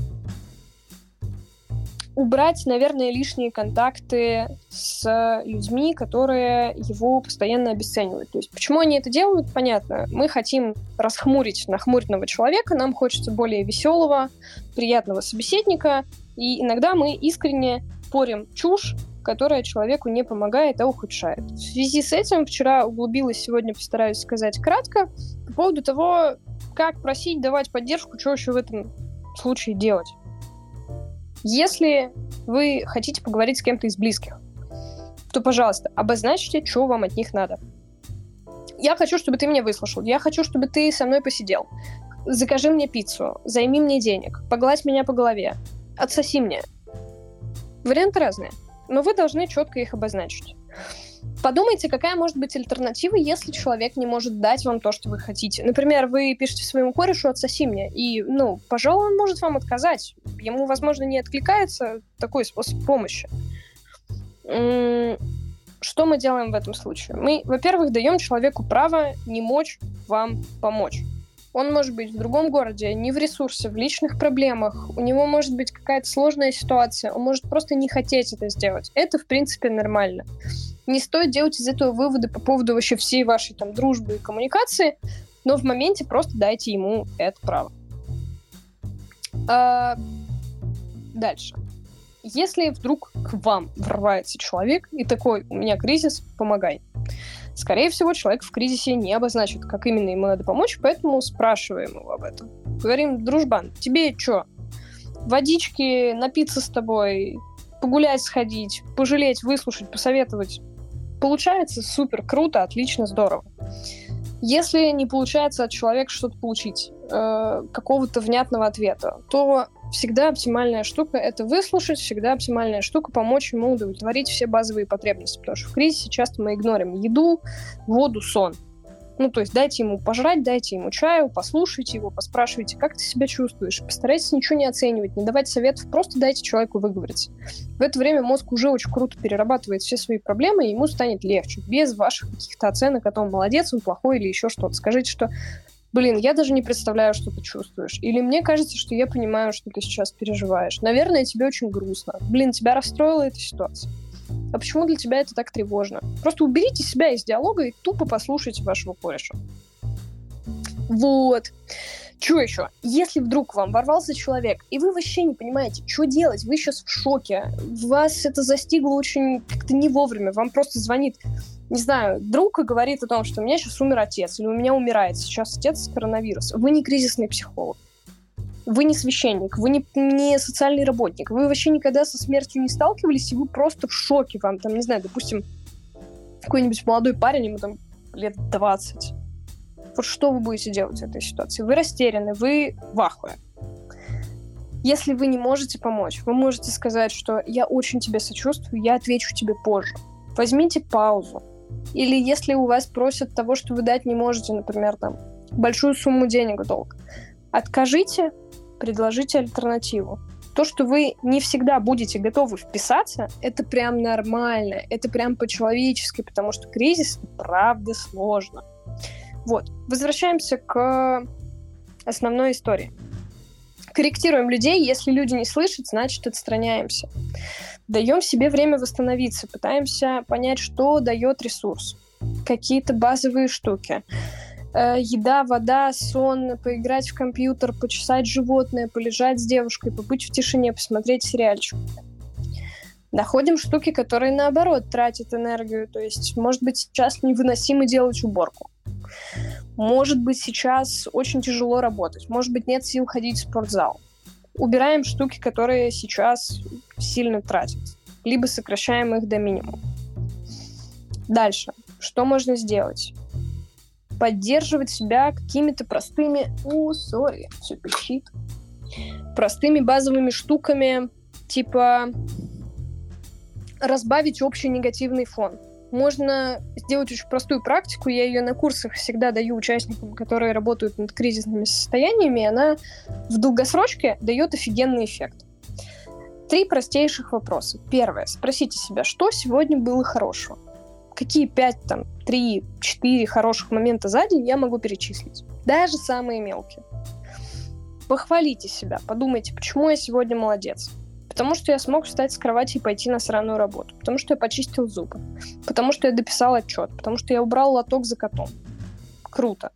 A: убрать, наверное, лишние контакты с людьми, которые его постоянно обесценивают. То есть, почему они это делают, понятно. Мы хотим расхмурить нахмуренного человека, нам хочется более веселого, приятного собеседника, и иногда мы искренне порим чушь, которая человеку не помогает, а ухудшает. В связи с этим вчера углубилась, сегодня постараюсь сказать кратко, по поводу того, как просить, давать поддержку, что еще в этом случае делать. Если вы хотите поговорить с кем-то из близких, то, пожалуйста, обозначьте, что вам от них надо. Я хочу, чтобы ты меня выслушал. Я хочу, чтобы ты со мной посидел. Закажи мне пиццу, займи мне денег, погладь меня по голове, отсоси мне. Варианты разные, но вы должны четко их обозначить. Подумайте, какая может быть альтернатива, если человек не может дать вам то, что вы хотите. Например, вы пишете своему корешу «отсоси мне», и, ну, пожалуй, он может вам отказать. Ему, возможно, не откликается такой способ помощи. Что мы делаем в этом случае? Мы, во-первых, даем человеку право не мочь вам помочь. Он может быть в другом городе, не в ресурсе, в личных проблемах. У него может быть какая-то сложная ситуация. Он может просто не хотеть это сделать. Это, в принципе, нормально. Не стоит делать из этого выводы по поводу вообще всей вашей там дружбы и коммуникации, но в моменте просто дайте ему это право. А... Дальше. Если вдруг к вам врывается человек и такой, у меня кризис, помогай. Скорее всего, человек в кризисе не обозначит, как именно ему надо помочь, поэтому спрашиваем его об этом. Говорим, дружбан, тебе что? Водички, напиться с тобой, погулять сходить, пожалеть, выслушать, посоветовать. Получается супер, круто, отлично, здорово. Если не получается от человека что-то получить, э, какого-то внятного ответа, то всегда оптимальная штука — это выслушать, всегда оптимальная штука — помочь ему удовлетворить все базовые потребности, потому что в кризисе часто мы игнорим еду, воду, сон. Ну, то есть дайте ему пожрать, дайте ему чаю, послушайте его, поспрашивайте, как ты себя чувствуешь. Постарайтесь ничего не оценивать, не давать советов, просто дайте человеку выговориться. В это время мозг уже очень круто перерабатывает все свои проблемы, и ему станет легче, без ваших каких-то оценок о том, молодец он, плохой или еще что-то. Скажите, что блин, я даже не представляю, что ты чувствуешь. Или мне кажется, что я понимаю, что ты сейчас переживаешь. Наверное, тебе очень грустно. Блин, тебя расстроила эта ситуация. А почему для тебя это так тревожно? Просто уберите себя из диалога и тупо послушайте вашего кореша. Вот. Что еще? Если вдруг вам ворвался человек, и вы вообще не понимаете, что делать, вы сейчас в шоке, вас это застигло очень как-то не вовремя, вам просто звонит не знаю, друг и говорит о том, что у меня сейчас умер отец, или у меня умирает сейчас отец с коронавирусом. Вы не кризисный психолог. Вы не священник, вы не, не социальный работник, вы вообще никогда со смертью не сталкивались, и вы просто в шоке. Вам там, не знаю, допустим, какой-нибудь молодой парень, ему там лет 20. Вот что вы будете делать в этой ситуации? Вы растеряны, вы в ахуе. Если вы не можете помочь, вы можете сказать, что я очень тебе сочувствую, я отвечу тебе позже. Возьмите паузу, или если у вас просят того, что вы дать не можете, например, там, большую сумму денег долг, откажите, предложите альтернативу. То, что вы не всегда будете готовы вписаться, это прям нормально, это прям по-человечески, потому что кризис правда сложно. Вот, возвращаемся к основной истории. Корректируем людей, если люди не слышат, значит отстраняемся. Даем себе время восстановиться, пытаемся понять, что дает ресурс. Какие-то базовые штуки. Э, еда, вода, сон, поиграть в компьютер, почесать животное, полежать с девушкой, побыть в тишине, посмотреть сериальчик. Находим штуки, которые наоборот тратят энергию. То есть, может быть, сейчас невыносимо делать уборку. Может быть, сейчас очень тяжело работать. Может быть, нет сил ходить в спортзал. Убираем штуки, которые сейчас сильно тратят. Либо сокращаем их до минимума. Дальше. Что можно сделать? Поддерживать себя какими-то простыми... О, сори, все пищит. Простыми базовыми штуками, типа разбавить общий негативный фон можно сделать очень простую практику. Я ее на курсах всегда даю участникам, которые работают над кризисными состояниями. Она в долгосрочке дает офигенный эффект. Три простейших вопроса. Первое. Спросите себя, что сегодня было хорошего? Какие пять, там, три, четыре хороших момента за день я могу перечислить? Даже самые мелкие. Похвалите себя, подумайте, почему я сегодня молодец Потому что я смог встать с кровати и пойти на сраную работу. Потому что я почистил зубы. Потому что я дописал отчет. Потому что я убрал лоток за котом. Круто.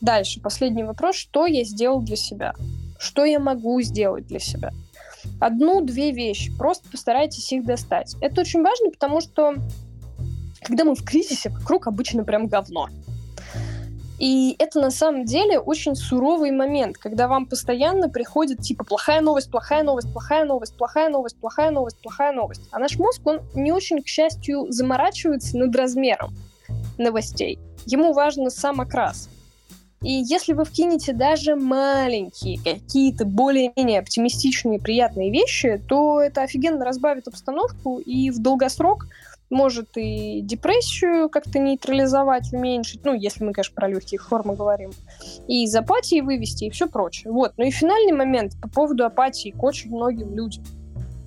A: Дальше, последний вопрос. Что я сделал для себя? Что я могу сделать для себя? Одну-две вещи. Просто постарайтесь их достать. Это очень важно, потому что когда мы в кризисе, вокруг обычно прям говно. И это на самом деле очень суровый момент, когда вам постоянно приходит типа плохая новость, плохая новость, плохая новость, плохая новость, плохая новость, плохая новость. А наш мозг, он не очень, к счастью, заморачивается над размером новостей. Ему важен сам окрас. И если вы вкинете даже маленькие, какие-то более-менее оптимистичные, приятные вещи, то это офигенно разбавит обстановку, и в долгосрок может и депрессию как-то нейтрализовать, уменьшить, ну, если мы, конечно, про легкие формы говорим, и из апатии вывести, и все прочее. Вот. Ну и финальный момент по поводу апатии к очень многим людям.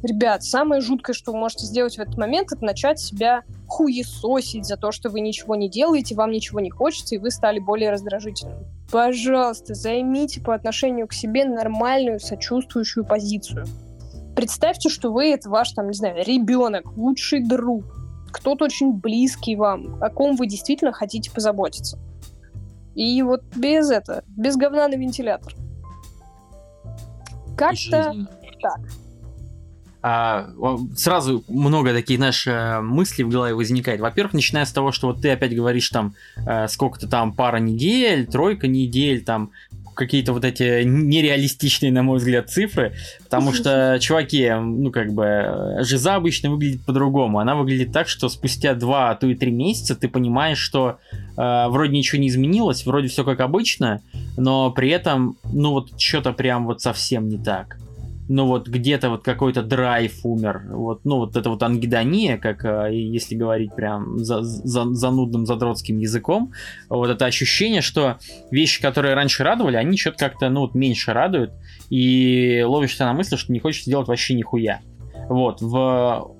A: Ребят, самое жуткое, что вы можете сделать в этот момент, это начать себя хуесосить за то, что вы ничего не делаете, вам ничего не хочется, и вы стали более раздражительным. Пожалуйста, займите по отношению к себе нормальную, сочувствующую позицию. Представьте, что вы это ваш, там, не знаю, ребенок, лучший друг, кто-то очень близкий вам, о ком вы действительно хотите позаботиться. И вот без этого, без говна на вентилятор. Как-то так.
B: А, сразу много таких, знаешь, э, мыслей в голове возникает. Во-первых, начиная с того, что вот ты опять говоришь там э, сколько-то там пара недель, тройка недель, там какие-то вот эти нереалистичные, на мой взгляд, цифры, потому что, чуваки, ну, как бы, жиза обычно выглядит по-другому. Она выглядит так, что спустя два, а то и три месяца ты понимаешь, что э, вроде ничего не изменилось, вроде все как обычно, но при этом, ну, вот что-то прям вот совсем не так ну вот где-то вот какой-то драйв умер, вот, ну вот это вот ангидония, как э, если говорить прям за, за, занудным задротским языком, вот это ощущение, что вещи, которые раньше радовали, они что-то как-то, ну вот меньше радуют, и ловишься на мысли, что не хочешь сделать вообще нихуя. Вот, в...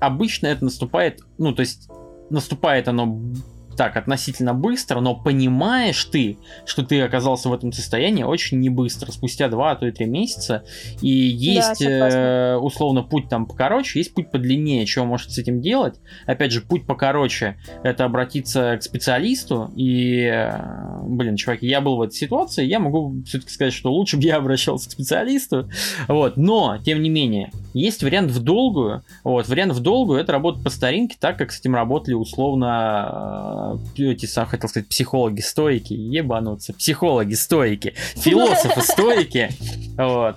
B: Обычно это наступает, ну то есть наступает оно так относительно быстро, но понимаешь ты, что ты оказался в этом состоянии очень не быстро, спустя 2, а то и 3 месяца. И есть да, э, условно путь там покороче, есть путь подлиннее, чего может с этим делать. Опять же, путь покороче это обратиться к специалисту. И, э, блин, чуваки, я был в этой ситуации, я могу все-таки сказать, что лучше бы я обращался к специалисту. Вот, но, тем не менее, есть вариант в долгую. Вот, вариант в долгую это работа по старинке, так как с этим работали условно эти, сам хотел сказать, психологи-стойки, ебануться, психологи-стойки, философы-стойки, вот.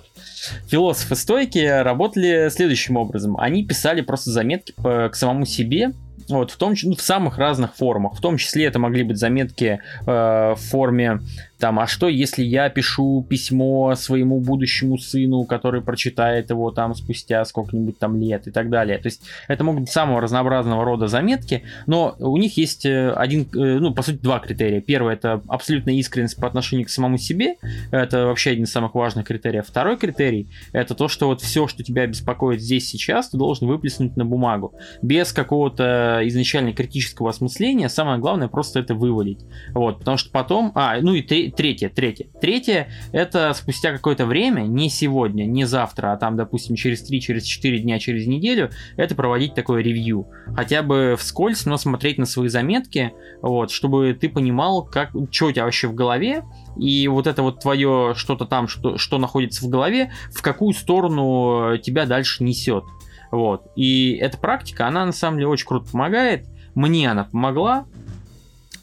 B: Философы-стойки работали следующим образом. Они писали просто заметки по, к самому себе, вот, в том ну, в самых разных формах. В том числе это могли быть заметки э, в форме там, а что, если я пишу письмо своему будущему сыну, который прочитает его там спустя сколько-нибудь там лет и так далее. То есть это могут быть самого разнообразного рода заметки, но у них есть э, один, э, ну, по сути, два критерия. Первый это абсолютная искренность по отношению к самому себе. Это вообще один из самых важных критериев. Второй критерий это то, что вот все, что тебя беспокоит здесь сейчас, ты должен выплеснуть на бумагу. Без какого-то изначально критического осмысления. Самое главное просто это вывалить. Вот, потому что потом... А, ну и три, третье, третье. Третье, это спустя какое-то время, не сегодня, не завтра, а там, допустим, через 3, через 4 дня, через неделю, это проводить такое ревью. Хотя бы вскользь, но смотреть на свои заметки, вот, чтобы ты понимал, как, что у тебя вообще в голове, и вот это вот твое что-то там, что, что находится в голове, в какую сторону тебя дальше несет. Вот. И эта практика, она на самом деле очень круто помогает. Мне она помогла,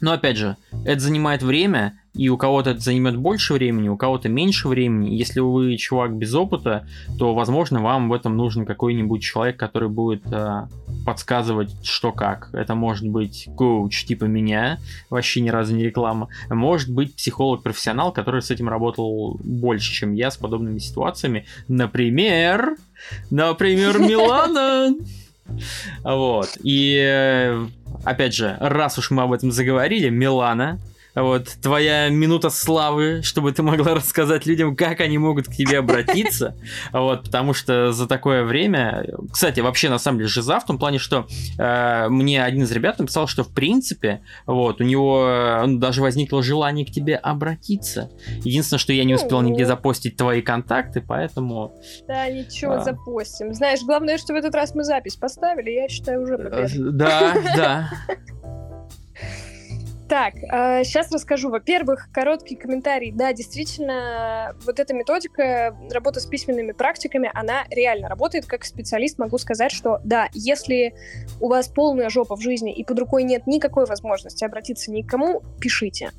B: Но опять же, это занимает время, и у кого-то это займет больше времени, у кого-то меньше времени. Если вы чувак без опыта, то, возможно, вам в этом нужен какой-нибудь человек, который будет э, подсказывать, что как. Это может быть коуч типа меня, вообще ни разу не реклама. Может быть психолог-профессионал, который с этим работал больше, чем я, с подобными ситуациями. Например, например, Милана. Вот. И э, опять же, раз уж мы об этом заговорили, Милана, вот, твоя минута славы, чтобы ты могла рассказать людям, как они могут к тебе обратиться. Вот, потому что за такое время... Кстати, вообще, на самом деле, жиза в том плане, что э, мне один из ребят написал, что, в принципе, вот, у него ну, даже возникло желание к тебе обратиться. Единственное, что я не успел нигде запостить твои контакты, поэтому...
A: Да, ничего, а... запостим. Знаешь, главное, что в этот раз мы запись поставили, я считаю, уже победа.
B: Да, да.
A: Так, сейчас расскажу. Во-первых, короткий комментарий. Да, действительно, вот эта методика работы с письменными практиками, она реально работает. Как специалист могу сказать, что да, если у вас полная жопа в жизни и под рукой нет никакой возможности обратиться ни к кому, пишите.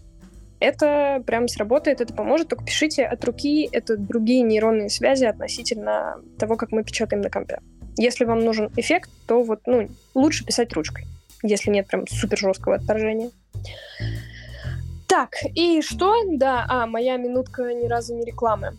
A: Это прям сработает, это поможет, только пишите от руки, это другие нейронные связи относительно того, как мы печатаем на компе. Если вам нужен эффект, то вот, ну, лучше писать ручкой, если нет прям супер жесткого отторжения. Так, и что? Да, а, моя минутка ни разу не рекламы.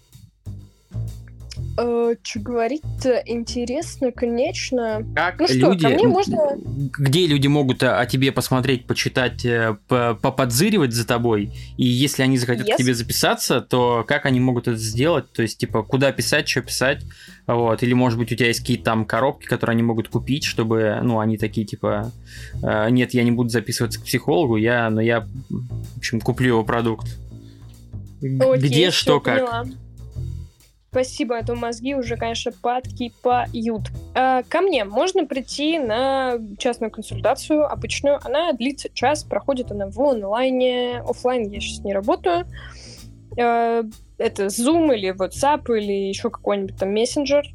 A: Э, что говорить-то интересно, конечно.
B: Как ну что, люди, ко мне можно... Где люди могут о, о тебе посмотреть, почитать, э, поподзыривать за тобой? И если они захотят yes. к тебе записаться, то как они могут это сделать? То есть, типа, куда писать, что писать? Вот. Или, может быть, у тебя есть какие-то там коробки, которые они могут купить, чтобы, ну, они такие, типа, э, нет, я не буду записываться к психологу, я, но я, в общем, куплю его продукт.
A: Окей, Где, что, как? Поняла. Спасибо, а то мозги уже, конечно, подкипают. А, ко мне можно прийти на частную консультацию обычную. Она длится час, проходит она в онлайне. Оффлайн я сейчас не работаю. А, это Zoom или WhatsApp или еще какой-нибудь там мессенджер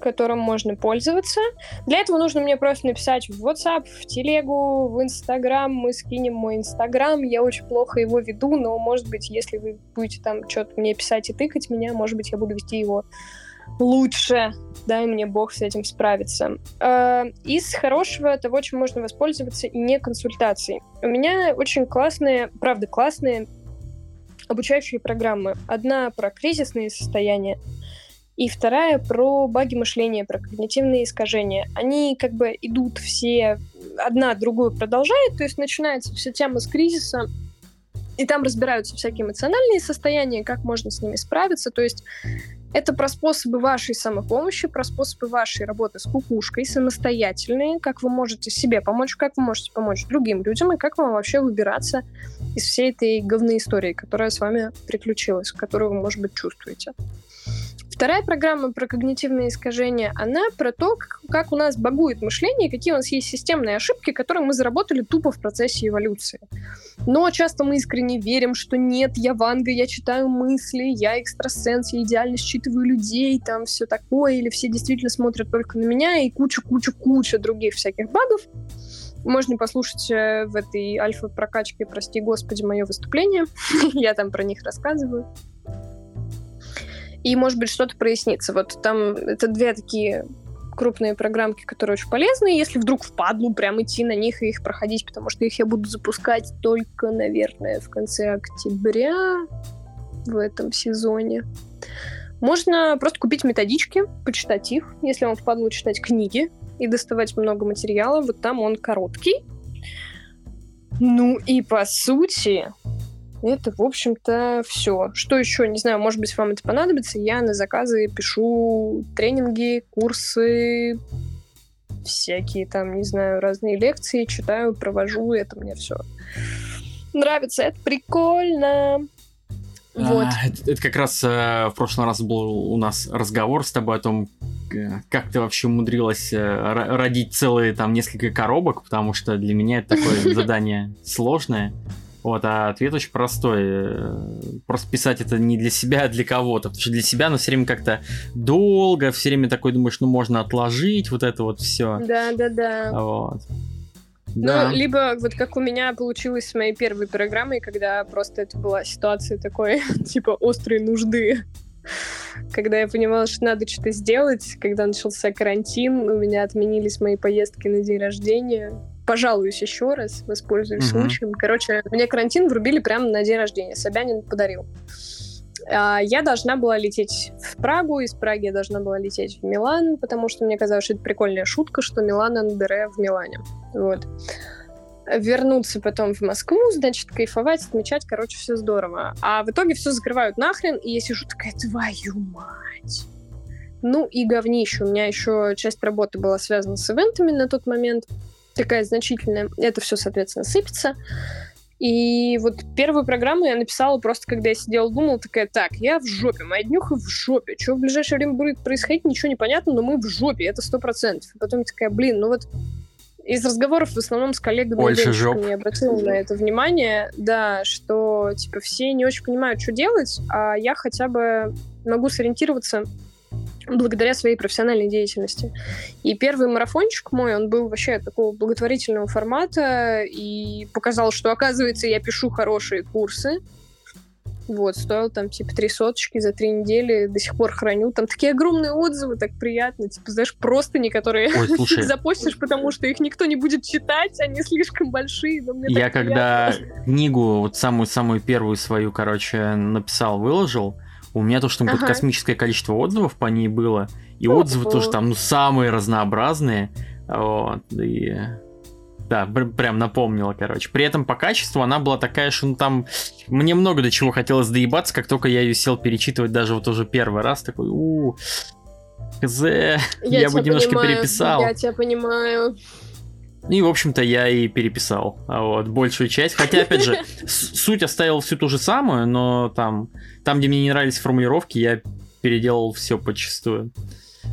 A: которым можно пользоваться. Для этого нужно мне просто написать в WhatsApp, в телегу, в Instagram. Мы скинем мой Instagram. Я очень плохо его веду, но, может быть, если вы будете там что-то мне писать и тыкать меня, может быть, я буду вести его лучше. Дай мне бог с этим справиться. Э, из хорошего того, чем можно воспользоваться, и не консультаций. У меня очень классные, правда, классные обучающие программы. Одна про кризисные состояния, и вторая про баги мышления, про когнитивные искажения. Они как бы идут все, одна другую продолжает, то есть начинается вся тема с кризиса, и там разбираются всякие эмоциональные состояния, как можно с ними справиться, то есть это про способы вашей самопомощи, про способы вашей работы с кукушкой, самостоятельные, как вы можете себе помочь, как вы можете помочь другим людям, и как вам вообще выбираться из всей этой говной истории, которая с вами приключилась, которую вы, может быть, чувствуете. Вторая программа про когнитивные искажения, она про то, как, у нас багует мышление, какие у нас есть системные ошибки, которые мы заработали тупо в процессе эволюции. Но часто мы искренне верим, что нет, я Ванга, я читаю мысли, я экстрасенс, я идеально считываю людей, там все такое, или все действительно смотрят только на меня, и куча-куча-куча других всяких багов. Можно послушать э, в этой альфа-прокачке, прости господи, мое выступление. я там про них рассказываю и, может быть, что-то прояснится. Вот там это две такие крупные программки, которые очень полезны, если вдруг впадлу прям идти на них и их проходить, потому что их я буду запускать только, наверное, в конце октября в этом сезоне. Можно просто купить методички, почитать их, если вам впадло читать книги и доставать много материала. Вот там он короткий. Ну и по сути, это, в общем-то, все. Что еще? Не знаю, может быть, вам это понадобится. Я на заказы пишу тренинги, курсы, всякие там, не знаю, разные лекции, читаю, провожу, это мне все нравится, это прикольно.
B: Вот. А, это, это как раз э, в прошлый раз был у нас разговор с тобой о том, как ты вообще умудрилась э, родить целые там несколько коробок, потому что для меня это такое задание сложное. Вот, а ответ очень простой. Э, просто писать это не для себя, а для кого-то. Потому что для себя, но все время как-то долго, все время такой думаешь, ну можно отложить вот это вот все.
A: Да, да, да.
B: Вот.
A: Да. Ну, либо вот как у меня получилось с моей первой программой, когда просто это была ситуация такой, типа, острой нужды. Когда я понимала, что надо что-то сделать, когда начался карантин, у меня отменились мои поездки на день рождения. Пожалуюсь еще раз, воспользуюсь угу. случаем. Короче, мне карантин врубили прямо на день рождения. Собянин подарил. А, я должна была лететь в Прагу, из Праги я должна была лететь в Милан, потому что мне казалось, что это прикольная шутка, что Милан НДР в Милане. Вот. Вернуться потом в Москву, значит, кайфовать, отмечать, короче, все здорово. А в итоге все закрывают нахрен, и я сижу такая, твою мать. Ну и говнище. У меня еще часть работы была связана с ивентами на тот момент, такая значительная. Это все, соответственно, сыпется. И вот первую программу я написала просто, когда я сидела, думала, такая, так, я в жопе, моя днюха в жопе. Что в ближайшее время будет происходить, ничего не понятно, но мы в жопе, это сто процентов. Потом такая, блин, ну вот из разговоров в основном с коллегами
B: Больше жоп.
A: я обратила на это внимание, да, что типа все не очень понимают, что делать, а я хотя бы могу сориентироваться благодаря своей профессиональной деятельности. И первый марафончик мой, он был вообще такого благотворительного формата и показал, что, оказывается, я пишу хорошие курсы. Вот, стоил там, типа, три соточки за три недели, до сих пор храню. Там такие огромные отзывы, так приятно. Типа, знаешь, просто некоторые
B: Ой,
A: запостишь, потому что их никто не будет читать, они слишком большие, но мне
B: Я когда книгу, вот самую-самую первую свою, короче, написал, выложил, у меня то, что там ага. космическое количество отзывов по ней было, и О-о-о. отзывы тоже там, ну, самые разнообразные. Вот, и... Да, прям напомнила, короче. При этом по качеству она была такая, что ну там мне много до чего хотелось доебаться, как только я ее сел перечитывать даже вот уже первый раз, такой, у хз, я, я бы немножко
A: понимаю,
B: переписал.
A: Я тебя понимаю.
B: И, в общем-то, я и переписал а вот, большую часть. Хотя, опять же, суть оставил всю ту же самую, но там, там, где мне не нравились формулировки, я переделал все почистую.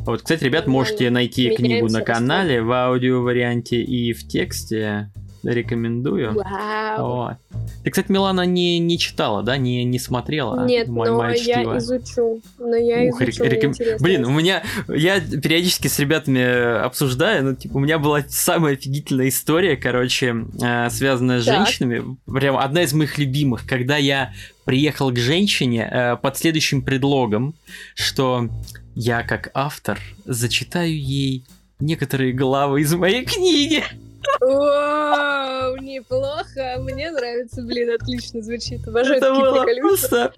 B: Вот, кстати, ребят, можете найти книгу на канале в аудио варианте и в тексте рекомендую.
A: Вау.
B: Вот. Ты, кстати, Милана не, не читала, да, не, не смотрела?
A: Нет, мой, но я изучу. Но я Ух, изучу, реком...
B: Блин, у меня, я периодически с ребятами обсуждаю, ну, типа, у меня была самая офигительная история, короче, э, связанная с так. женщинами. Прям одна из моих любимых, когда я приехал к женщине э, под следующим предлогом, что я как автор зачитаю ей некоторые главы из моей книги.
A: Вау, неплохо. Мне нравится, блин, отлично звучит. Обожаю
B: Это было просто...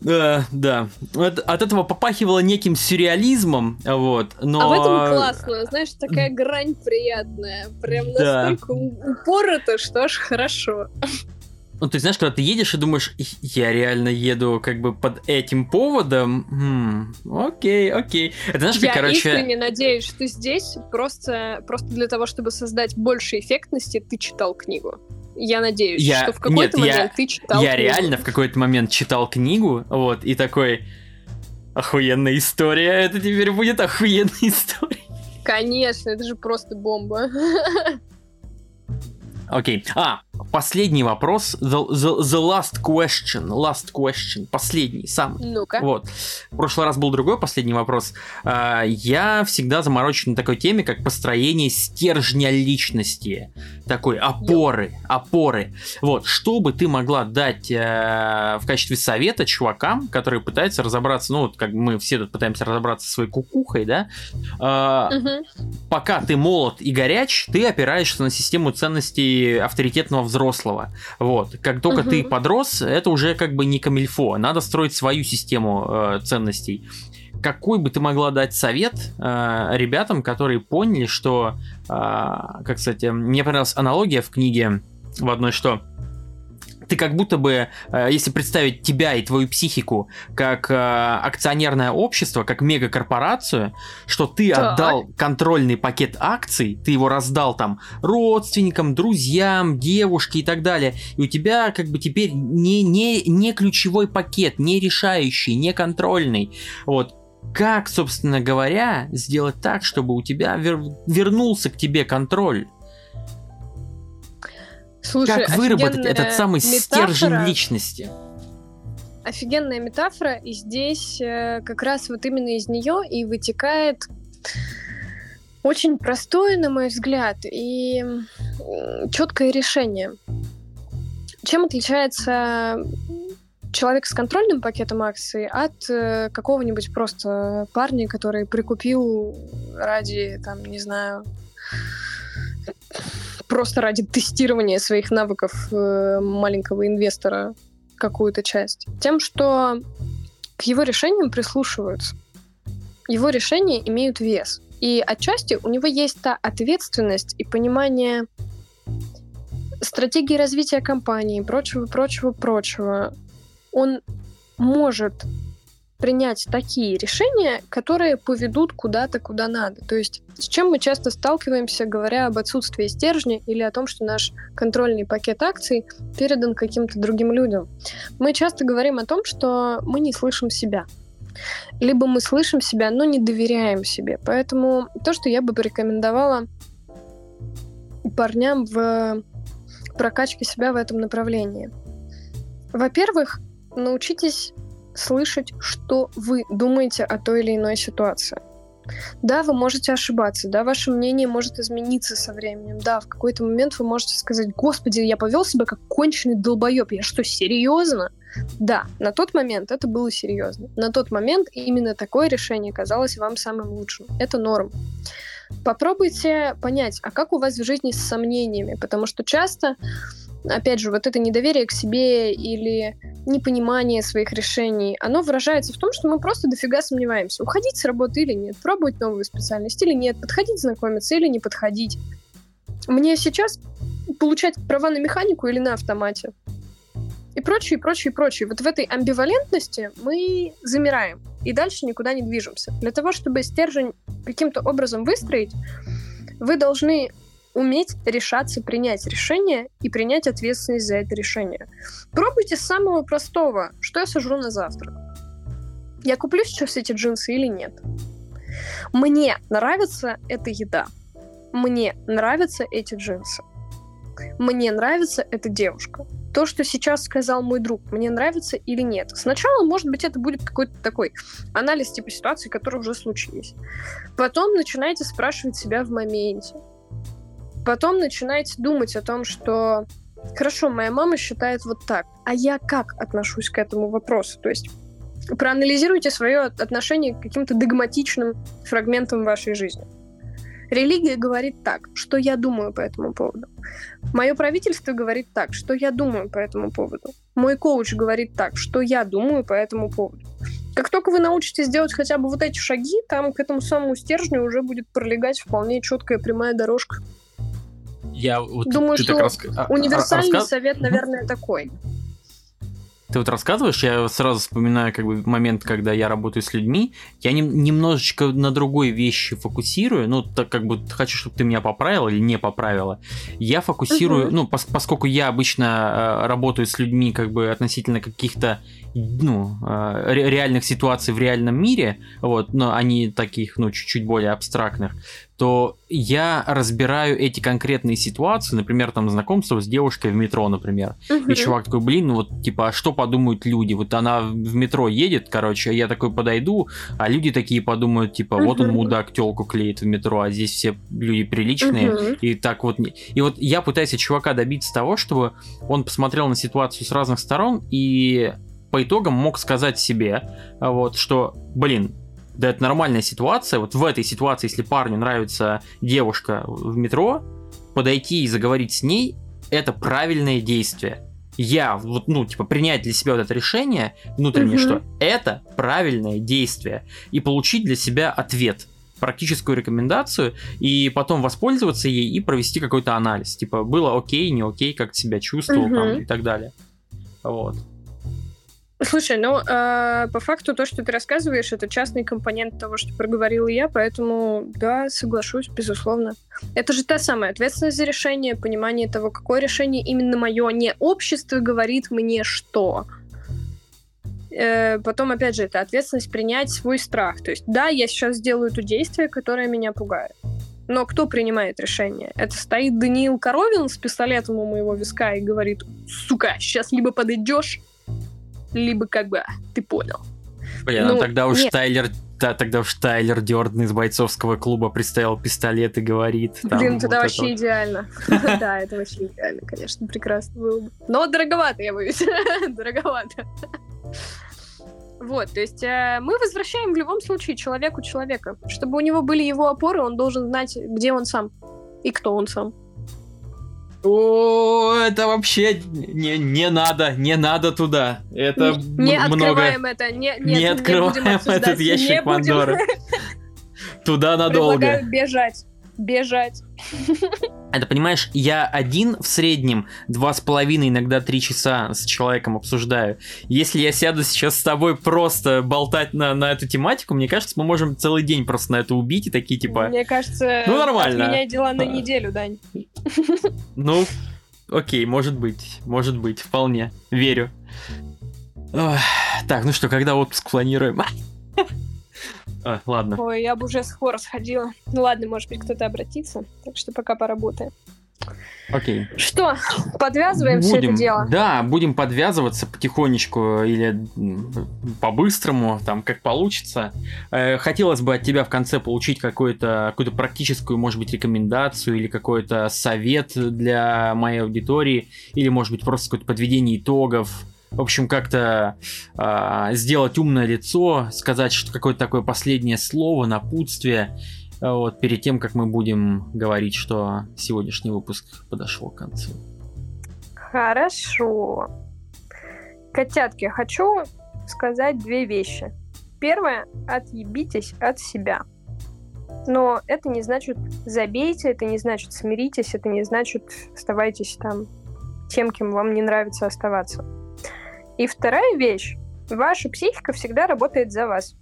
B: Да, да. От, от этого попахивало неким сюрреализмом, вот, но...
A: А в этом классно, знаешь, такая грань приятная, прям настолько да. упорото, что аж хорошо.
B: Ну, ты знаешь, когда ты едешь и думаешь, я реально еду как бы под этим поводом, хм, окей, окей. Это знаешь,
A: как,
B: я короче...
A: искренне надеюсь, что здесь просто, просто для того, чтобы создать больше эффектности, ты читал книгу. Я надеюсь, я... что в какой-то момент
B: я...
A: ты читал
B: Я книгу. реально в какой-то момент читал книгу, вот, и такой, охуенная история, это теперь будет охуенная история.
A: Конечно, это же просто бомба.
B: Окей. А, последний вопрос. The, the, the last question. Last question. Последний, самый.
A: Ну-ка.
B: Вот. В прошлый раз был другой последний вопрос. А, я всегда заморочен на такой теме, как построение стержня личности. Такой опоры. Опоры. Вот. Что бы ты могла дать э, в качестве совета чувакам, которые пытаются разобраться, ну, вот как мы все тут пытаемся разобраться со своей кукухой, да? Угу. Пока ты молод и горяч, ты опираешься на систему ценностей авторитетного взрослого. Вот. Как только угу. ты подрос, это уже как бы не камильфо. Надо строить свою систему э, ценностей. Какой бы ты могла дать совет э, ребятам, которые поняли, что, э, как, кстати, мне понравилась аналогия в книге в одной, что ты как будто бы, э, если представить тебя и твою психику как э, акционерное общество, как мегакорпорацию, что ты так. отдал контрольный пакет акций, ты его раздал там родственникам, друзьям, девушке и так далее, и у тебя как бы теперь не, не, не ключевой пакет, не решающий, не контрольный. Вот как, собственно говоря, сделать так, чтобы у тебя вер... вернулся к тебе контроль?
A: Слушай,
B: как выработать этот самый метафора, стержень личности?
A: Офигенная метафора, и здесь э, как раз вот именно из нее и вытекает очень простое, на мой взгляд, и четкое решение. Чем отличается человек с контрольным пакетом акций от э, какого-нибудь просто парня, который прикупил ради, там, не знаю, просто ради тестирования своих навыков э, маленького инвестора какую-то часть. Тем, что к его решениям прислушиваются. Его решения имеют вес. И отчасти у него есть та ответственность и понимание стратегии развития компании, прочего, прочего, прочего, он может принять такие решения, которые поведут куда-то, куда надо. То есть с чем мы часто сталкиваемся, говоря об отсутствии стержня или о том, что наш контрольный пакет акций передан каким-то другим людям. Мы часто говорим о том, что мы не слышим себя. Либо мы слышим себя, но не доверяем себе. Поэтому то, что я бы порекомендовала парням в прокачке себя в этом направлении. Во-первых, научитесь слышать, что вы думаете о той или иной ситуации. Да, вы можете ошибаться, да, ваше мнение может измениться со временем, да, в какой-то момент вы можете сказать, господи, я повел себя как конченый долбоеб, я что, серьезно? Да, на тот момент это было серьезно. На тот момент именно такое решение казалось вам самым лучшим. Это норм. Попробуйте понять, а как у вас в жизни с сомнениями, потому что часто опять же, вот это недоверие к себе или непонимание своих решений, оно выражается в том, что мы просто дофига сомневаемся, уходить с работы или нет, пробовать новую специальность или нет, подходить знакомиться или не подходить. Мне сейчас получать права на механику или на автомате? И прочее, и прочее, и прочее. Вот в этой амбивалентности мы замираем и дальше никуда не движемся. Для того, чтобы стержень каким-то образом выстроить, вы должны уметь решаться принять решение и принять ответственность за это решение. Пробуйте с самого простого. Что я сожру на завтрак? Я куплю сейчас эти джинсы или нет? Мне нравится эта еда. Мне нравятся эти джинсы. Мне нравится эта девушка. То, что сейчас сказал мой друг, мне нравится или нет. Сначала, может быть, это будет какой-то такой анализ типа ситуации, которые уже случились. Потом начинайте спрашивать себя в моменте Потом начинаете думать о том, что хорошо, моя мама считает вот так, а я как отношусь к этому вопросу? То есть проанализируйте свое отношение к каким-то догматичным фрагментам вашей жизни. Религия говорит так, что я думаю по этому поводу. Мое правительство говорит так, что я думаю по этому поводу. Мой коуч говорит так, что я думаю по этому поводу. Как только вы научитесь делать хотя бы вот эти шаги, там к этому самому стержню уже будет пролегать вполне четкая прямая дорожка.
B: Я вот
A: Думаю, что раска... А, универсальный рассказ... совет, наверное, такой.
B: Ты вот рассказываешь, я сразу вспоминаю как бы момент, когда я работаю с людьми, я не, немножечко на другой вещи фокусирую, ну, так как бы хочу, чтобы ты меня поправила или не поправила. Я фокусирую, угу. ну, пос, поскольку я обычно э, работаю с людьми как бы относительно каких-то ну, э, реальных ситуаций в реальном мире, вот, но они таких, ну, чуть-чуть более абстрактных, то я разбираю эти конкретные ситуации, например, там знакомство с девушкой в метро, например, угу. и чувак такой, блин, ну вот, типа, а что подумают люди? Вот она в метро едет, короче, я такой подойду, а люди такие подумают, типа, вот он мудак телку клеит в метро, а здесь все люди приличные, угу. и так вот. И вот я пытаюсь от чувака добиться того, чтобы он посмотрел на ситуацию с разных сторон и по итогам мог сказать себе, вот, что, блин, да это нормальная ситуация, вот в этой ситуации, если парню нравится девушка в метро, подойти и заговорить с ней, это правильное действие. Я, вот, ну, типа, принять для себя вот это решение внутреннее, угу. что это правильное действие, и получить для себя ответ, практическую рекомендацию, и потом воспользоваться ей и провести какой-то анализ. Типа, было окей, не окей, как себя чувствовал угу. там, и так далее. Вот.
A: Слушай, ну, э, по факту то, что ты рассказываешь, это частный компонент того, что проговорила я, поэтому, да, соглашусь, безусловно. Это же та самая ответственность за решение, понимание того, какое решение именно мое, не общество говорит мне что. Э, потом, опять же, это ответственность принять свой страх. То есть, да, я сейчас сделаю то действие, которое меня пугает. Но кто принимает решение? Это стоит Даниил Коровин с пистолетом у моего виска и говорит, сука, сейчас либо подойдешь, либо как бы ты понял.
B: Блин, ну, ну тогда уж нет. Тайлер да, тогда уж Тайлер Дёрден из бойцовского клуба приставил пистолет и говорит.
A: Блин, тогда вот вообще идеально. Да, это вообще идеально, конечно, прекрасно было бы. Но дороговато, я боюсь. Дороговато. Вот, то есть э, мы возвращаем в любом случае человеку человека. Чтобы у него были его опоры, он должен знать, где он сам и кто он сам.
B: О, это вообще не, не надо, не надо туда. Это
A: не, не
B: много...
A: открываем это, не,
B: не, не открываем этот ящик не Пандоры. Туда надолго.
A: Предлагаю бежать бежать.
B: Это, понимаешь, я один в среднем два с половиной, иногда три часа с человеком обсуждаю. Если я сяду сейчас с тобой просто болтать на, на эту тематику, мне кажется, мы можем целый день просто на это убить и такие типа...
A: Мне кажется,
B: ну, нормально.
A: от меня дела на неделю, Дань.
B: Ну, окей, может быть, может быть, вполне. Верю. Ох, так, ну что, когда отпуск планируем? А, ладно.
A: Ой, я бы уже скоро сходила. Ну ладно, может быть, кто-то обратится. Так что пока поработаем.
B: Окей.
A: Что, подвязываем будем, все это дело?
B: Да, будем подвязываться потихонечку или по-быстрому, там, как получится. Э, хотелось бы от тебя в конце получить какую-то какую практическую, может быть, рекомендацию или какой-то совет для моей аудитории, или, может быть, просто какое-то подведение итогов, в общем, как-то э, сделать умное лицо, сказать что какое-то такое последнее слово, напутствие, вот, перед тем, как мы будем говорить, что сегодняшний выпуск подошел к концу.
A: Хорошо. Котятки, хочу сказать две вещи. Первое, отъебитесь от себя. Но это не значит забейте, это не значит смиритесь, это не значит оставайтесь там тем, кем вам не нравится оставаться. И вторая вещь. Ваша психика всегда работает за вас.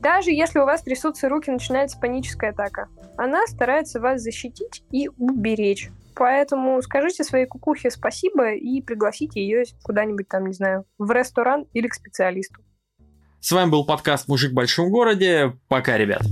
A: Даже если у вас трясутся руки, начинается паническая атака. Она старается вас защитить и уберечь. Поэтому скажите своей кукухе спасибо и пригласите ее куда-нибудь там, не знаю, в ресторан или к специалисту.
B: С вами был подкаст «Мужик в большом городе». Пока, ребят.